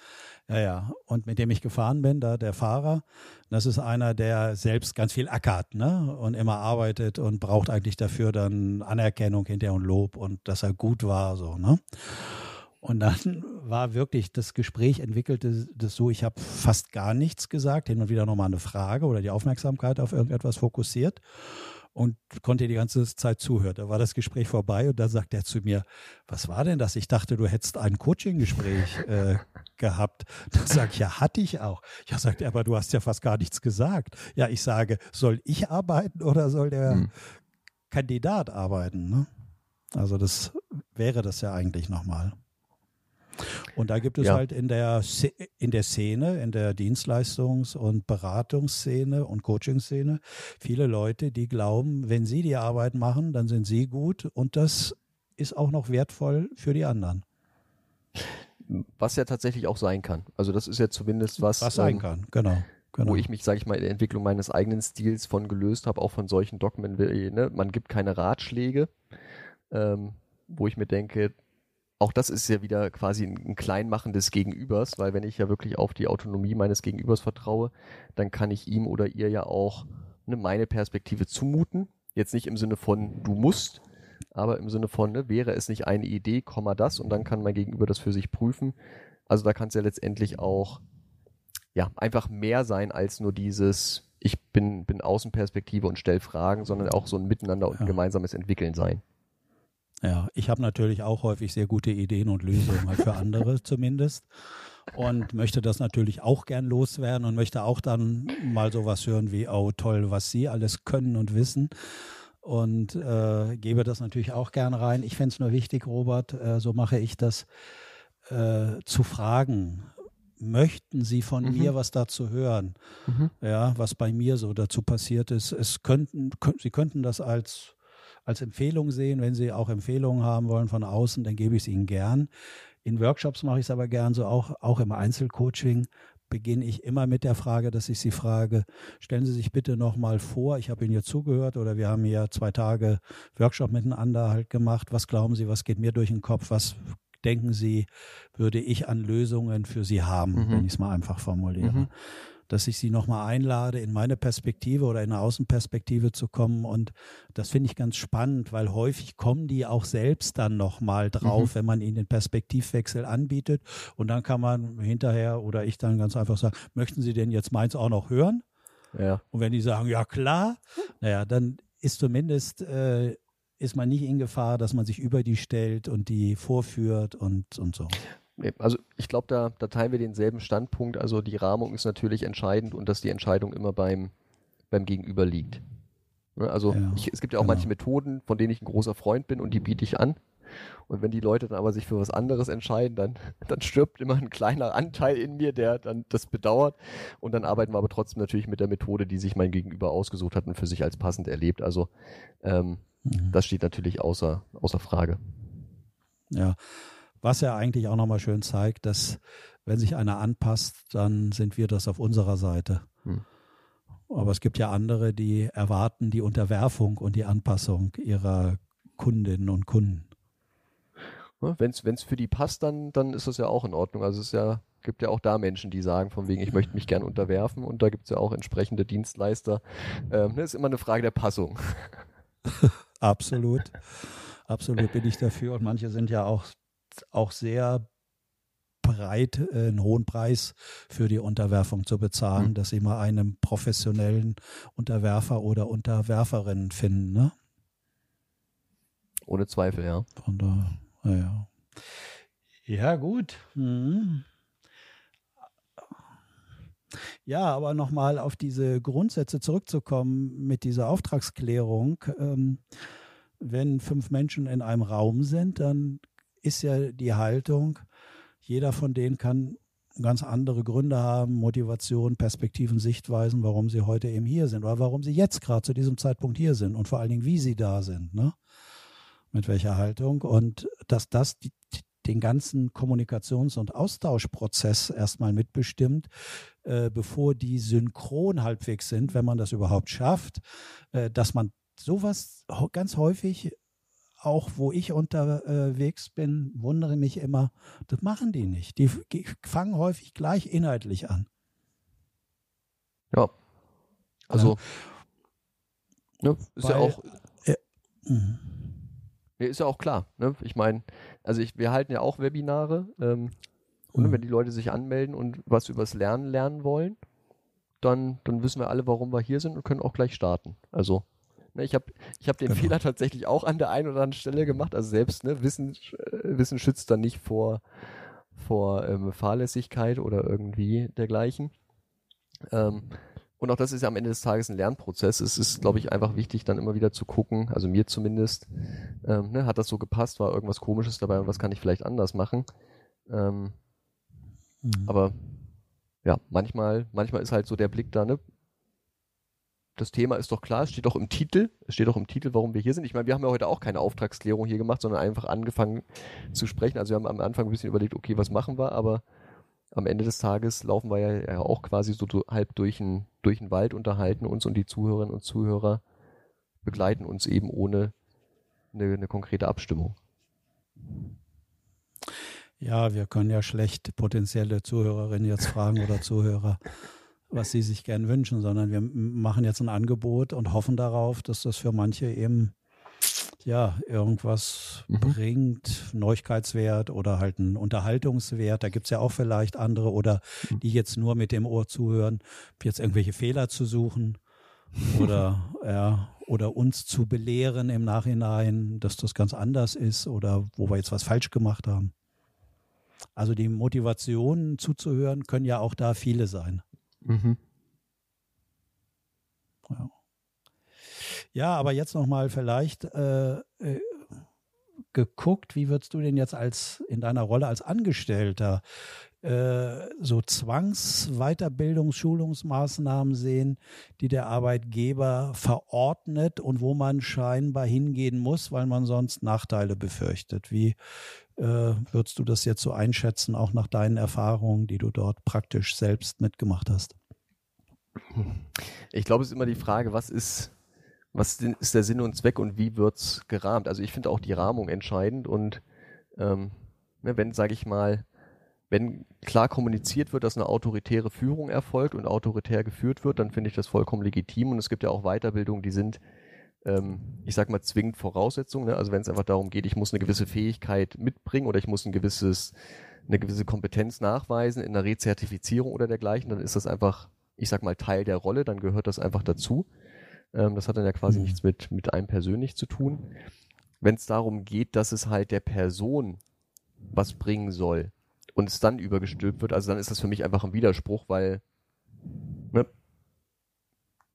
Ja, ja. Und mit dem ich gefahren bin, da der Fahrer, das ist einer, der selbst ganz viel ackert, ne? Und immer arbeitet und braucht eigentlich dafür dann Anerkennung hinterher und Lob und dass er gut war, so, ne? Und dann war wirklich das Gespräch entwickelte das so, ich habe fast gar nichts gesagt, hin und wieder nochmal eine Frage oder die Aufmerksamkeit auf irgendetwas fokussiert und konnte die ganze Zeit zuhören. Da war das Gespräch vorbei und da sagt er zu mir, was war denn das? Ich dachte, du hättest ein Coaching-Gespräch äh, gehabt. Da sage ich, ja, hatte ich auch. Ja, sagt er, aber du hast ja fast gar nichts gesagt. Ja, ich sage, soll ich arbeiten oder soll der hm. Kandidat arbeiten? Ne? Also das wäre das ja eigentlich nochmal. Und da gibt es ja. halt in der, in der Szene, in der Dienstleistungs- und Beratungsszene und Coachingszene viele Leute, die glauben, wenn sie die Arbeit machen, dann sind sie gut und das ist auch noch wertvoll für die anderen. Was ja tatsächlich auch sein kann. Also das ist ja zumindest was. Was sein ähm, kann, genau. Genau. wo ich mich, sage ich mal, in der Entwicklung meines eigenen Stils von gelöst habe, auch von solchen Dogmen, ne? man gibt keine Ratschläge, ähm, wo ich mir denke, auch das ist ja wieder quasi ein Kleinmachen des Gegenübers, weil wenn ich ja wirklich auf die Autonomie meines Gegenübers vertraue, dann kann ich ihm oder ihr ja auch ne, meine Perspektive zumuten. Jetzt nicht im Sinne von du musst, aber im Sinne von ne, wäre es nicht eine Idee, Komma das und dann kann mein Gegenüber das für sich prüfen. Also da kann es ja letztendlich auch ja einfach mehr sein als nur dieses ich bin bin Außenperspektive und stell Fragen, sondern auch so ein Miteinander und ein gemeinsames Entwickeln sein. Ja, ich habe natürlich auch häufig sehr gute Ideen und Lösungen halt für andere zumindest und möchte das natürlich auch gern loswerden und möchte auch dann mal sowas hören wie, oh toll, was Sie alles können und wissen und äh, gebe das natürlich auch gern rein. Ich fände es nur wichtig, Robert, äh, so mache ich das, äh, zu fragen, möchten Sie von mhm. mir was dazu hören? Mhm. Ja, was bei mir so dazu passiert ist. Es könnten, Sie könnten das als als Empfehlung sehen. Wenn Sie auch Empfehlungen haben wollen von außen, dann gebe ich es Ihnen gern. In Workshops mache ich es aber gern so, auch, auch im Einzelcoaching beginne ich immer mit der Frage, dass ich Sie frage, stellen Sie sich bitte nochmal vor, ich habe Ihnen hier zugehört oder wir haben hier zwei Tage Workshop miteinander halt gemacht. Was glauben Sie, was geht mir durch den Kopf? Was denken Sie, würde ich an Lösungen für Sie haben, mhm. wenn ich es mal einfach formuliere? Mhm dass ich sie nochmal einlade, in meine Perspektive oder in eine Außenperspektive zu kommen. Und das finde ich ganz spannend, weil häufig kommen die auch selbst dann nochmal drauf, mhm. wenn man ihnen den Perspektivwechsel anbietet. Und dann kann man hinterher oder ich dann ganz einfach sagen, möchten Sie denn jetzt meins auch noch hören? Ja. Und wenn die sagen, ja klar, naja, dann ist zumindest äh, ist man nicht in Gefahr, dass man sich über die stellt und die vorführt und, und so. Also ich glaube, da, da teilen wir denselben Standpunkt. Also die Rahmung ist natürlich entscheidend und dass die Entscheidung immer beim, beim Gegenüber liegt. Ne, also ja, ich, es gibt ja auch genau. manche Methoden, von denen ich ein großer Freund bin und die biete ich an. Und wenn die Leute dann aber sich für was anderes entscheiden, dann, dann stirbt immer ein kleiner Anteil in mir, der dann das bedauert. Und dann arbeiten wir aber trotzdem natürlich mit der Methode, die sich mein Gegenüber ausgesucht hat und für sich als passend erlebt. Also ähm, mhm. das steht natürlich außer, außer Frage. Ja, was ja eigentlich auch nochmal schön zeigt, dass wenn sich einer anpasst, dann sind wir das auf unserer Seite. Hm. Aber es gibt ja andere, die erwarten die Unterwerfung und die Anpassung ihrer Kundinnen und Kunden. Wenn es für die passt, dann, dann ist das ja auch in Ordnung. Also es ja, gibt ja auch da Menschen, die sagen, von wegen, ich möchte mich gern unterwerfen und da gibt es ja auch entsprechende Dienstleister. Ähm, das ist immer eine Frage der Passung. Absolut. Absolut bin ich dafür. Und manche sind ja auch auch sehr bereit, äh, einen hohen Preis für die Unterwerfung zu bezahlen, mhm. dass sie mal einen professionellen Unterwerfer oder Unterwerferin finden. Ne? Ohne Zweifel, ja. Von da, ja. Ja, gut. Mhm. Ja, aber nochmal auf diese Grundsätze zurückzukommen mit dieser Auftragsklärung. Ähm, wenn fünf Menschen in einem Raum sind, dann ist ja die Haltung, jeder von denen kann ganz andere Gründe haben, Motivation, Perspektiven, Sichtweisen, warum sie heute eben hier sind oder warum sie jetzt gerade zu diesem Zeitpunkt hier sind und vor allen Dingen, wie sie da sind, ne? Mit welcher Haltung und dass das die, den ganzen Kommunikations- und Austauschprozess erstmal mitbestimmt, äh, bevor die synchron halbwegs sind, wenn man das überhaupt schafft, äh, dass man sowas ganz häufig auch wo ich unterwegs bin, wundere mich immer, das machen die nicht. Die fangen häufig gleich inhaltlich an. Ja. Also, ja, ne, ist Weil, ja auch. Äh, mhm. ist ja auch klar. Ne? Ich meine, also ich, wir halten ja auch Webinare. Ähm, und mhm. wenn die Leute sich anmelden und was übers Lernen lernen wollen, dann, dann wissen wir alle, warum wir hier sind und können auch gleich starten. Also ich habe ich hab den genau. Fehler tatsächlich auch an der einen oder anderen Stelle gemacht. Also selbst ne, Wissen, äh, Wissen schützt dann nicht vor, vor ähm, Fahrlässigkeit oder irgendwie dergleichen. Ähm, und auch das ist ja am Ende des Tages ein Lernprozess. Es ist, glaube ich, einfach wichtig, dann immer wieder zu gucken, also mir zumindest, ähm, ne, hat das so gepasst, war irgendwas Komisches dabei und was kann ich vielleicht anders machen. Ähm, mhm. Aber ja, manchmal, manchmal ist halt so der Blick da, ne, das Thema ist doch klar, es steht doch im Titel, es steht doch im Titel, warum wir hier sind. Ich meine, wir haben ja heute auch keine Auftragsklärung hier gemacht, sondern einfach angefangen zu sprechen. Also wir haben am Anfang ein bisschen überlegt, okay, was machen wir, aber am Ende des Tages laufen wir ja, auch quasi so halb durch den, durch den Wald, unterhalten uns und die Zuhörerinnen und Zuhörer begleiten uns eben ohne eine, eine konkrete Abstimmung. Ja, wir können ja schlecht potenzielle Zuhörerinnen jetzt fragen oder Zuhörer was sie sich gern wünschen, sondern wir machen jetzt ein Angebot und hoffen darauf, dass das für manche eben ja irgendwas mhm. bringt, Neuigkeitswert oder halt einen Unterhaltungswert. Da gibt es ja auch vielleicht andere oder mhm. die jetzt nur mit dem Ohr zuhören, jetzt irgendwelche Fehler zu suchen oder ja, oder uns zu belehren im Nachhinein, dass das ganz anders ist oder wo wir jetzt was falsch gemacht haben. Also die Motivationen zuzuhören können ja auch da viele sein. Mhm. Ja. ja, aber jetzt nochmal vielleicht äh, äh, geguckt, wie würdest du denn jetzt als in deiner Rolle als Angestellter äh, so Zwangsweiterbildungs-, Schulungsmaßnahmen sehen, die der Arbeitgeber verordnet und wo man scheinbar hingehen muss, weil man sonst Nachteile befürchtet. Wie äh, würdest du das jetzt so einschätzen, auch nach deinen Erfahrungen, die du dort praktisch selbst mitgemacht hast? Ich glaube, es ist immer die Frage, was ist, was ist der Sinn und Zweck und wie wird es gerahmt? Also ich finde auch die Rahmung entscheidend und ähm, ne, wenn, sage ich mal, wenn klar kommuniziert wird, dass eine autoritäre Führung erfolgt und autoritär geführt wird, dann finde ich das vollkommen legitim und es gibt ja auch Weiterbildungen, die sind, ähm, ich sag mal, zwingend Voraussetzungen. Ne? Also wenn es einfach darum geht, ich muss eine gewisse Fähigkeit mitbringen oder ich muss ein gewisses, eine gewisse Kompetenz nachweisen in einer Rezertifizierung oder dergleichen, dann ist das einfach ich sag mal, Teil der Rolle, dann gehört das einfach dazu. Ähm, das hat dann ja quasi mhm. nichts mit, mit einem persönlich zu tun. Wenn es darum geht, dass es halt der Person was bringen soll und es dann übergestülpt wird, also dann ist das für mich einfach ein Widerspruch, weil ne,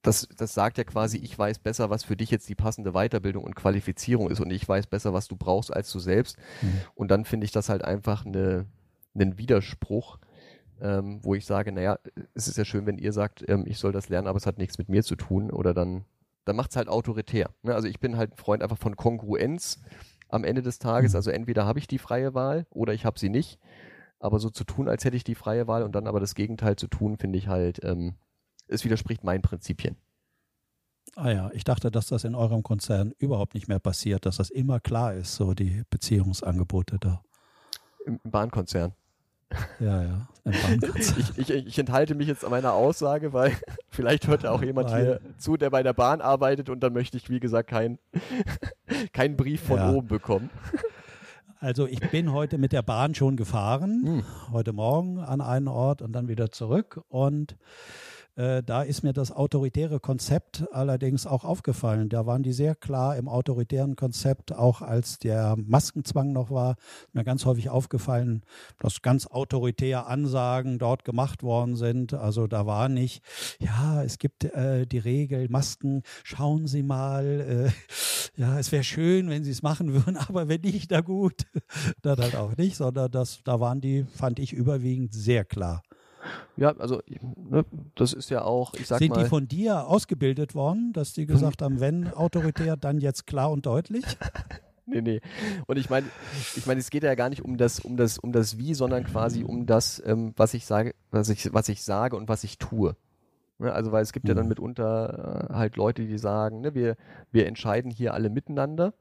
das, das sagt ja quasi, ich weiß besser, was für dich jetzt die passende Weiterbildung und Qualifizierung ist und ich weiß besser, was du brauchst als du selbst. Mhm. Und dann finde ich das halt einfach eine, einen Widerspruch, ähm, wo ich sage, naja, es ist ja schön, wenn ihr sagt, ähm, ich soll das lernen, aber es hat nichts mit mir zu tun oder dann, dann macht es halt autoritär. Ne? Also ich bin halt ein Freund einfach von Kongruenz am Ende des Tages. Mhm. Also entweder habe ich die freie Wahl oder ich habe sie nicht. Aber so zu tun, als hätte ich die freie Wahl und dann aber das Gegenteil zu tun, finde ich halt, ähm, es widerspricht meinen Prinzipien. Ah ja, ich dachte, dass das in eurem Konzern überhaupt nicht mehr passiert, dass das immer klar ist, so die Beziehungsangebote da. Im Bahnkonzern. Ja, ja. Ich, ich, ich, enthalte mich jetzt an meiner Aussage, weil vielleicht hört ja auch jemand Nein. hier zu, der bei der Bahn arbeitet und dann möchte ich, wie gesagt, keinen kein Brief von ja. oben bekommen. Also ich bin heute mit der Bahn schon gefahren, hm. heute Morgen an einen Ort und dann wieder zurück und äh, da ist mir das autoritäre Konzept allerdings auch aufgefallen. Da waren die sehr klar im autoritären Konzept, auch als der Maskenzwang noch war, mir ganz häufig aufgefallen, dass ganz autoritär Ansagen dort gemacht worden sind. Also da war nicht, ja, es gibt äh, die Regel, Masken, schauen Sie mal, äh, ja, es wäre schön, wenn Sie es machen würden, aber wenn nicht, da gut. das halt auch nicht, sondern das, da waren die, fand ich überwiegend sehr klar. Ja, also ne, das ist ja auch, ich sag Sind mal. die von dir ausgebildet worden, dass die gesagt haben, wenn autoritär, dann jetzt klar und deutlich? nee, nee. Und ich meine, ich meine, es geht ja gar nicht um das, um das, um das Wie, sondern quasi um das, ähm, was ich sage, was ich, was ich sage und was ich tue. Ne, also, weil es gibt ja dann mhm. mitunter äh, halt Leute, die sagen, ne, wir, wir entscheiden hier alle miteinander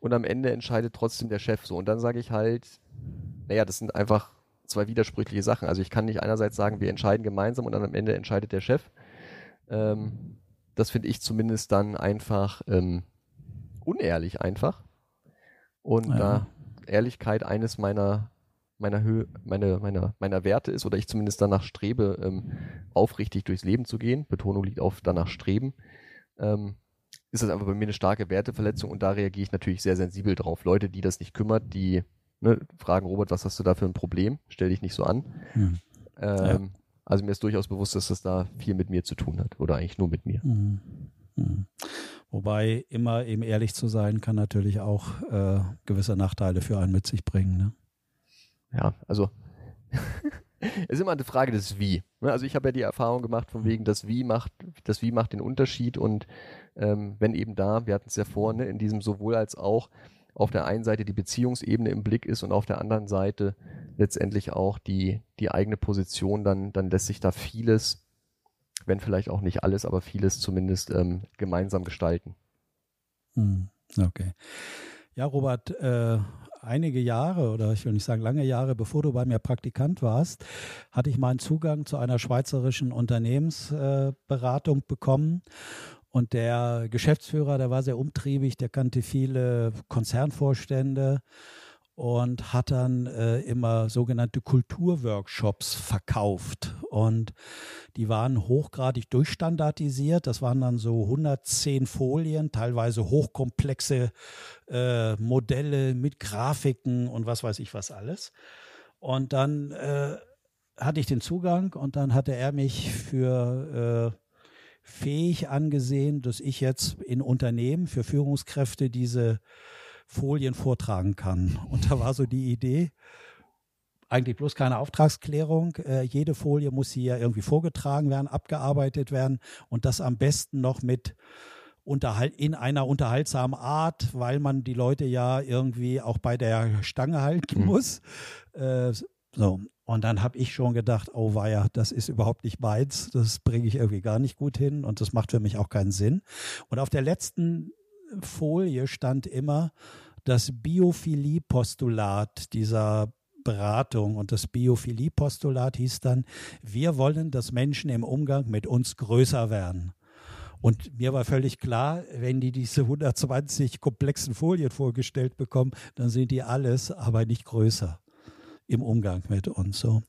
und am Ende entscheidet trotzdem der Chef so. Und dann sage ich halt, naja, das sind einfach zwei widersprüchliche Sachen. Also ich kann nicht einerseits sagen, wir entscheiden gemeinsam und dann am Ende entscheidet der Chef. Ähm, das finde ich zumindest dann einfach ähm, unehrlich einfach. Und ja. da Ehrlichkeit eines meiner meiner Höhe, meine, meiner, meiner Werte ist oder ich zumindest danach strebe, ähm, aufrichtig durchs Leben zu gehen, Betonung liegt auf danach streben, ähm, ist das einfach bei mir eine starke Werteverletzung und da reagiere ich natürlich sehr sensibel drauf. Leute, die das nicht kümmert, die ne, fragen, Robert, was hast du da für ein Problem? Stell dich nicht so an. Hm. Ähm, ja. Also mir ist durchaus bewusst, dass das da viel mit mir zu tun hat oder eigentlich nur mit mir. Hm. Hm. Wobei immer eben ehrlich zu sein, kann natürlich auch äh, gewisse Nachteile für einen mit sich bringen. Ne? Ja, also es ist immer eine Frage des Wie. Ne? Also ich habe ja die Erfahrung gemacht von wegen, das Wie macht, das Wie macht den Unterschied und ähm, wenn eben da, wir hatten es ja vorne, in diesem sowohl als auch, auf der einen Seite die Beziehungsebene im Blick ist und auf der anderen Seite letztendlich auch die, die eigene Position, dann, dann lässt sich da vieles, wenn vielleicht auch nicht alles, aber vieles zumindest ähm, gemeinsam gestalten. Hm, okay. Ja, Robert, äh, einige Jahre oder ich will nicht sagen lange Jahre, bevor du bei mir Praktikant warst, hatte ich meinen Zugang zu einer schweizerischen Unternehmensberatung äh, bekommen. Und der Geschäftsführer, der war sehr umtriebig, der kannte viele Konzernvorstände und hat dann äh, immer sogenannte Kulturworkshops verkauft. Und die waren hochgradig durchstandardisiert. Das waren dann so 110 Folien, teilweise hochkomplexe äh, Modelle mit Grafiken und was weiß ich was alles. Und dann äh, hatte ich den Zugang und dann hatte er mich für äh, fähig angesehen, dass ich jetzt in Unternehmen für Führungskräfte diese Folien vortragen kann. Und da war so die Idee, eigentlich bloß keine Auftragsklärung. Äh, jede Folie muss hier irgendwie vorgetragen werden, abgearbeitet werden und das am besten noch mit unterhalt in einer unterhaltsamen Art, weil man die Leute ja irgendwie auch bei der Stange halten mhm. muss. Äh, so. Und dann habe ich schon gedacht, oh weia, das ist überhaupt nicht meins, das bringe ich irgendwie gar nicht gut hin und das macht für mich auch keinen Sinn. Und auf der letzten Folie stand immer das Biophilie-Postulat dieser Beratung. Und das Biophilie-Postulat hieß dann, wir wollen, dass Menschen im Umgang mit uns größer werden. Und mir war völlig klar, wenn die diese 120 komplexen Folien vorgestellt bekommen, dann sind die alles, aber nicht größer im Umgang mit uns. So.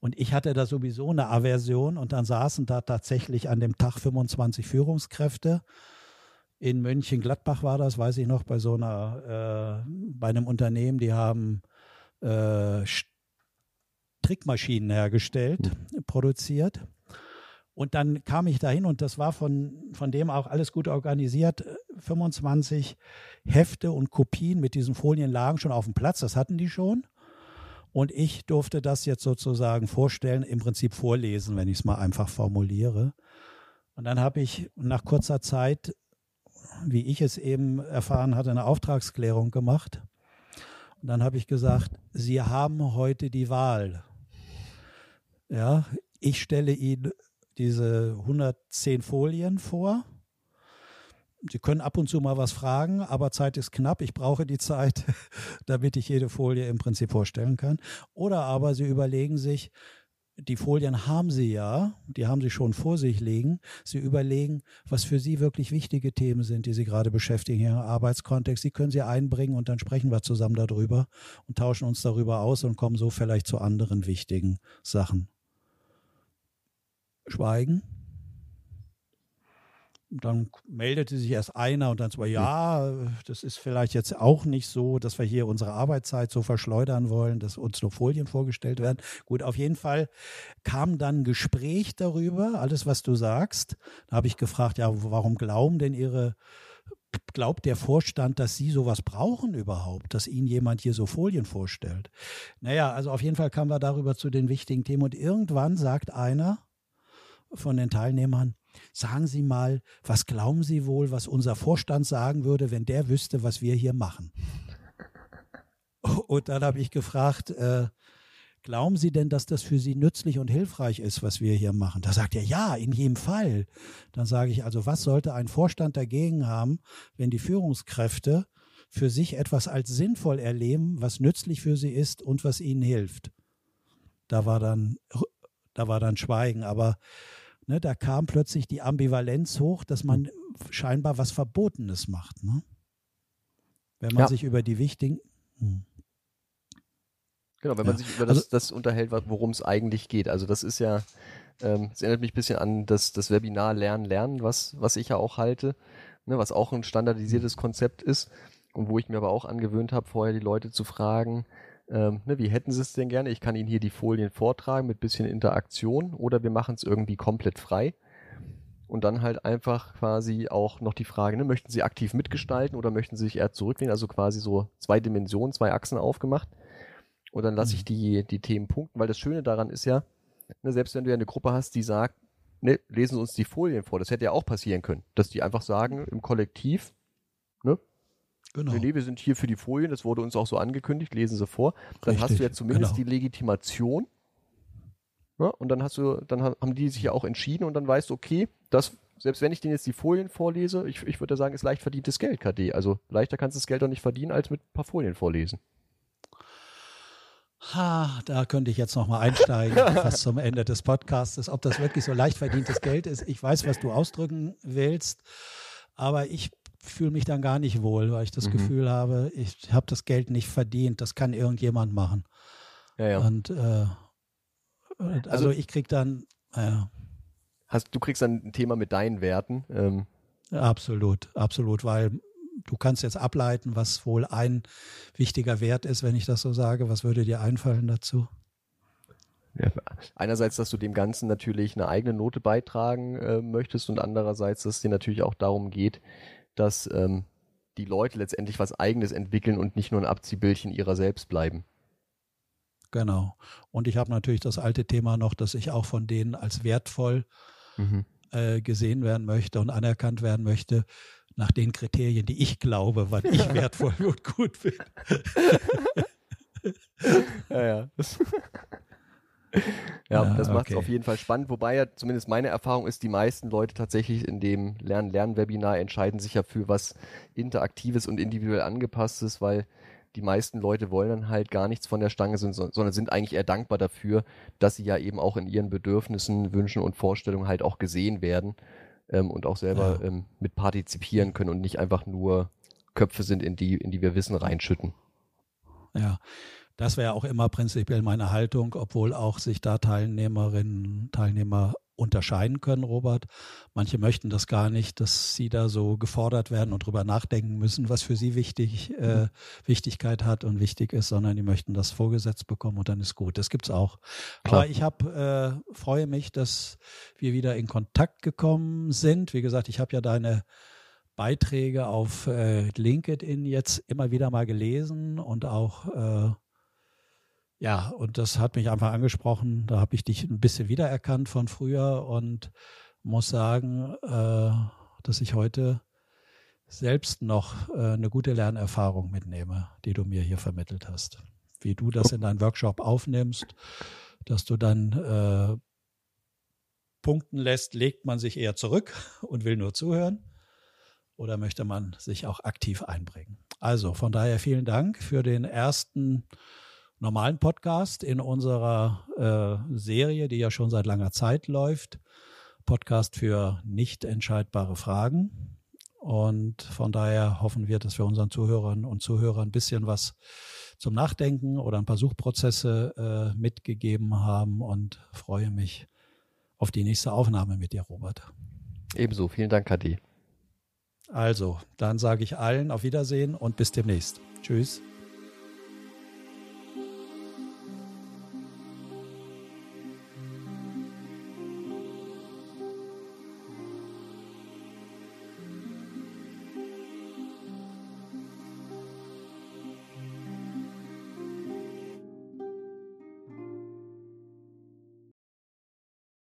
Und ich hatte da sowieso eine Aversion und dann saßen da tatsächlich an dem Tag 25 Führungskräfte. In Mönchengladbach war das, weiß ich noch, bei so einer, äh, bei einem Unternehmen, die haben äh, Trickmaschinen hergestellt, mhm. produziert. Und dann kam ich dahin und das war von, von dem auch alles gut organisiert. 25 Hefte und Kopien mit diesen Folien lagen schon auf dem Platz, das hatten die schon. Und ich durfte das jetzt sozusagen vorstellen, im Prinzip vorlesen, wenn ich es mal einfach formuliere. Und dann habe ich nach kurzer Zeit, wie ich es eben erfahren hatte, eine Auftragsklärung gemacht. Und dann habe ich gesagt, Sie haben heute die Wahl. Ja, ich stelle Ihnen diese 110 Folien vor Sie können ab und zu mal was fragen, aber Zeit ist knapp. Ich brauche die Zeit, damit ich jede Folie im Prinzip vorstellen kann. Oder aber Sie überlegen sich, die Folien haben Sie ja, die haben Sie schon vor sich liegen. Sie überlegen, was für Sie wirklich wichtige Themen sind, die Sie gerade beschäftigen im Arbeitskontext. Sie können sie einbringen und dann sprechen wir zusammen darüber und tauschen uns darüber aus und kommen so vielleicht zu anderen wichtigen Sachen. Schweigen dann meldete sich erst einer und dann so, ja, das ist vielleicht jetzt auch nicht so, dass wir hier unsere Arbeitszeit so verschleudern wollen, dass uns nur Folien vorgestellt werden. Gut, auf jeden Fall kam dann ein Gespräch darüber, alles, was du sagst. Da habe ich gefragt, ja, warum glauben denn Ihre, glaubt der Vorstand, dass Sie sowas brauchen überhaupt, dass Ihnen jemand hier so Folien vorstellt? Naja, also auf jeden Fall kamen wir darüber zu den wichtigen Themen und irgendwann sagt einer von den Teilnehmern, Sagen Sie mal, was glauben Sie wohl, was unser Vorstand sagen würde, wenn der wüsste, was wir hier machen? Und dann habe ich gefragt, äh, glauben Sie denn, dass das für Sie nützlich und hilfreich ist, was wir hier machen? Da sagt er, ja, in jedem Fall. Dann sage ich, also was sollte ein Vorstand dagegen haben, wenn die Führungskräfte für sich etwas als sinnvoll erleben, was nützlich für sie ist und was ihnen hilft? Da war dann, da war dann Schweigen, aber Ne, da kam plötzlich die Ambivalenz hoch, dass man scheinbar was Verbotenes macht. Ne? Wenn man ja. sich über die wichtigen. Hm. Genau, wenn man sich über das, also, das unterhält, worum es eigentlich geht. Also das ist ja, ähm, es erinnert mich ein bisschen an das, das Webinar Lernen, Lernen, was, was ich ja auch halte, ne, was auch ein standardisiertes Konzept ist und wo ich mir aber auch angewöhnt habe, vorher die Leute zu fragen, ähm, ne, wie hätten Sie es denn gerne? Ich kann Ihnen hier die Folien vortragen mit bisschen Interaktion oder wir machen es irgendwie komplett frei. Und dann halt einfach quasi auch noch die Frage, ne, möchten Sie aktiv mitgestalten oder möchten Sie sich eher zurücklehnen? Also quasi so zwei Dimensionen, zwei Achsen aufgemacht. Und dann lasse ich mhm. die, die Themen punkten, weil das Schöne daran ist ja, ne, selbst wenn du ja eine Gruppe hast, die sagt, ne, lesen Sie uns die Folien vor, das hätte ja auch passieren können, dass die einfach sagen im Kollektiv, ne, Genau. Nee, wir sind hier für die Folien, das wurde uns auch so angekündigt, lesen Sie vor. Dann Richtig, hast du ja zumindest genau. die Legitimation. Ja, und dann hast du, dann haben die sich ja auch entschieden und dann weißt du, okay, das, selbst wenn ich denen jetzt die Folien vorlese, ich, ich würde sagen, ist leicht verdientes Geld, KD. Also leichter kannst du das Geld doch nicht verdienen, als mit ein paar Folien vorlesen. Ha, da könnte ich jetzt nochmal einsteigen, fast zum Ende des Podcasts, ob das wirklich so leicht verdientes Geld ist. Ich weiß, was du ausdrücken willst, aber ich fühle mich dann gar nicht wohl, weil ich das mhm. Gefühl habe, ich habe das Geld nicht verdient. Das kann irgendjemand machen. Ja, ja. Und äh, also, also, ich krieg dann, naja. Hast, du kriegst dann ein Thema mit deinen Werten. Ähm. Absolut, absolut, weil du kannst jetzt ableiten, was wohl ein wichtiger Wert ist, wenn ich das so sage. Was würde dir einfallen dazu? Ja, einerseits, dass du dem Ganzen natürlich eine eigene Note beitragen äh, möchtest und andererseits, dass es dir natürlich auch darum geht, dass ähm, die Leute letztendlich was Eigenes entwickeln und nicht nur ein Abziehbildchen ihrer selbst bleiben. Genau. Und ich habe natürlich das alte Thema noch, dass ich auch von denen als wertvoll mhm. äh, gesehen werden möchte und anerkannt werden möchte, nach den Kriterien, die ich glaube, wann ich wertvoll und gut bin. ja, ja. ja, das macht es okay. auf jeden Fall spannend, wobei ja zumindest meine Erfahrung ist, die meisten Leute tatsächlich in dem Lernen-Lernen-Webinar entscheiden sich ja für was Interaktives und individuell angepasstes, weil die meisten Leute wollen dann halt gar nichts von der Stange, sondern sind eigentlich eher dankbar dafür, dass sie ja eben auch in ihren Bedürfnissen, Wünschen und Vorstellungen halt auch gesehen werden ähm, und auch selber ja. ähm, mit partizipieren können und nicht einfach nur Köpfe sind, in die, in die wir Wissen reinschütten. Ja, das wäre auch immer prinzipiell meine Haltung, obwohl auch sich da Teilnehmerinnen, Teilnehmer unterscheiden können, Robert. Manche möchten das gar nicht, dass sie da so gefordert werden und drüber nachdenken müssen, was für sie wichtig, äh, mhm. Wichtigkeit hat und wichtig ist, sondern die möchten das vorgesetzt bekommen und dann ist gut. Das gibt's auch. Klar. Aber ich habe äh, freue mich, dass wir wieder in Kontakt gekommen sind. Wie gesagt, ich habe ja deine Beiträge auf äh, LinkedIn jetzt immer wieder mal gelesen und auch äh, ja, und das hat mich einfach angesprochen. Da habe ich dich ein bisschen wiedererkannt von früher und muss sagen, äh, dass ich heute selbst noch äh, eine gute Lernerfahrung mitnehme, die du mir hier vermittelt hast. Wie du das in deinen Workshop aufnimmst, dass du dann äh, punkten lässt, legt man sich eher zurück und will nur zuhören oder möchte man sich auch aktiv einbringen. Also von daher vielen Dank für den ersten normalen Podcast, in unserer äh, Serie, die ja schon seit langer Zeit läuft. Podcast für nicht entscheidbare Fragen. Und von daher hoffen wir, dass wir unseren Zuhörern und Zuhörern ein bisschen was zum Nachdenken oder ein paar Suchprozesse äh, mitgegeben haben und freue mich auf die nächste Aufnahme mit dir, Robert. Ebenso, vielen Dank, KD. Also, dann sage ich allen auf Wiedersehen und bis demnächst. Tschüss.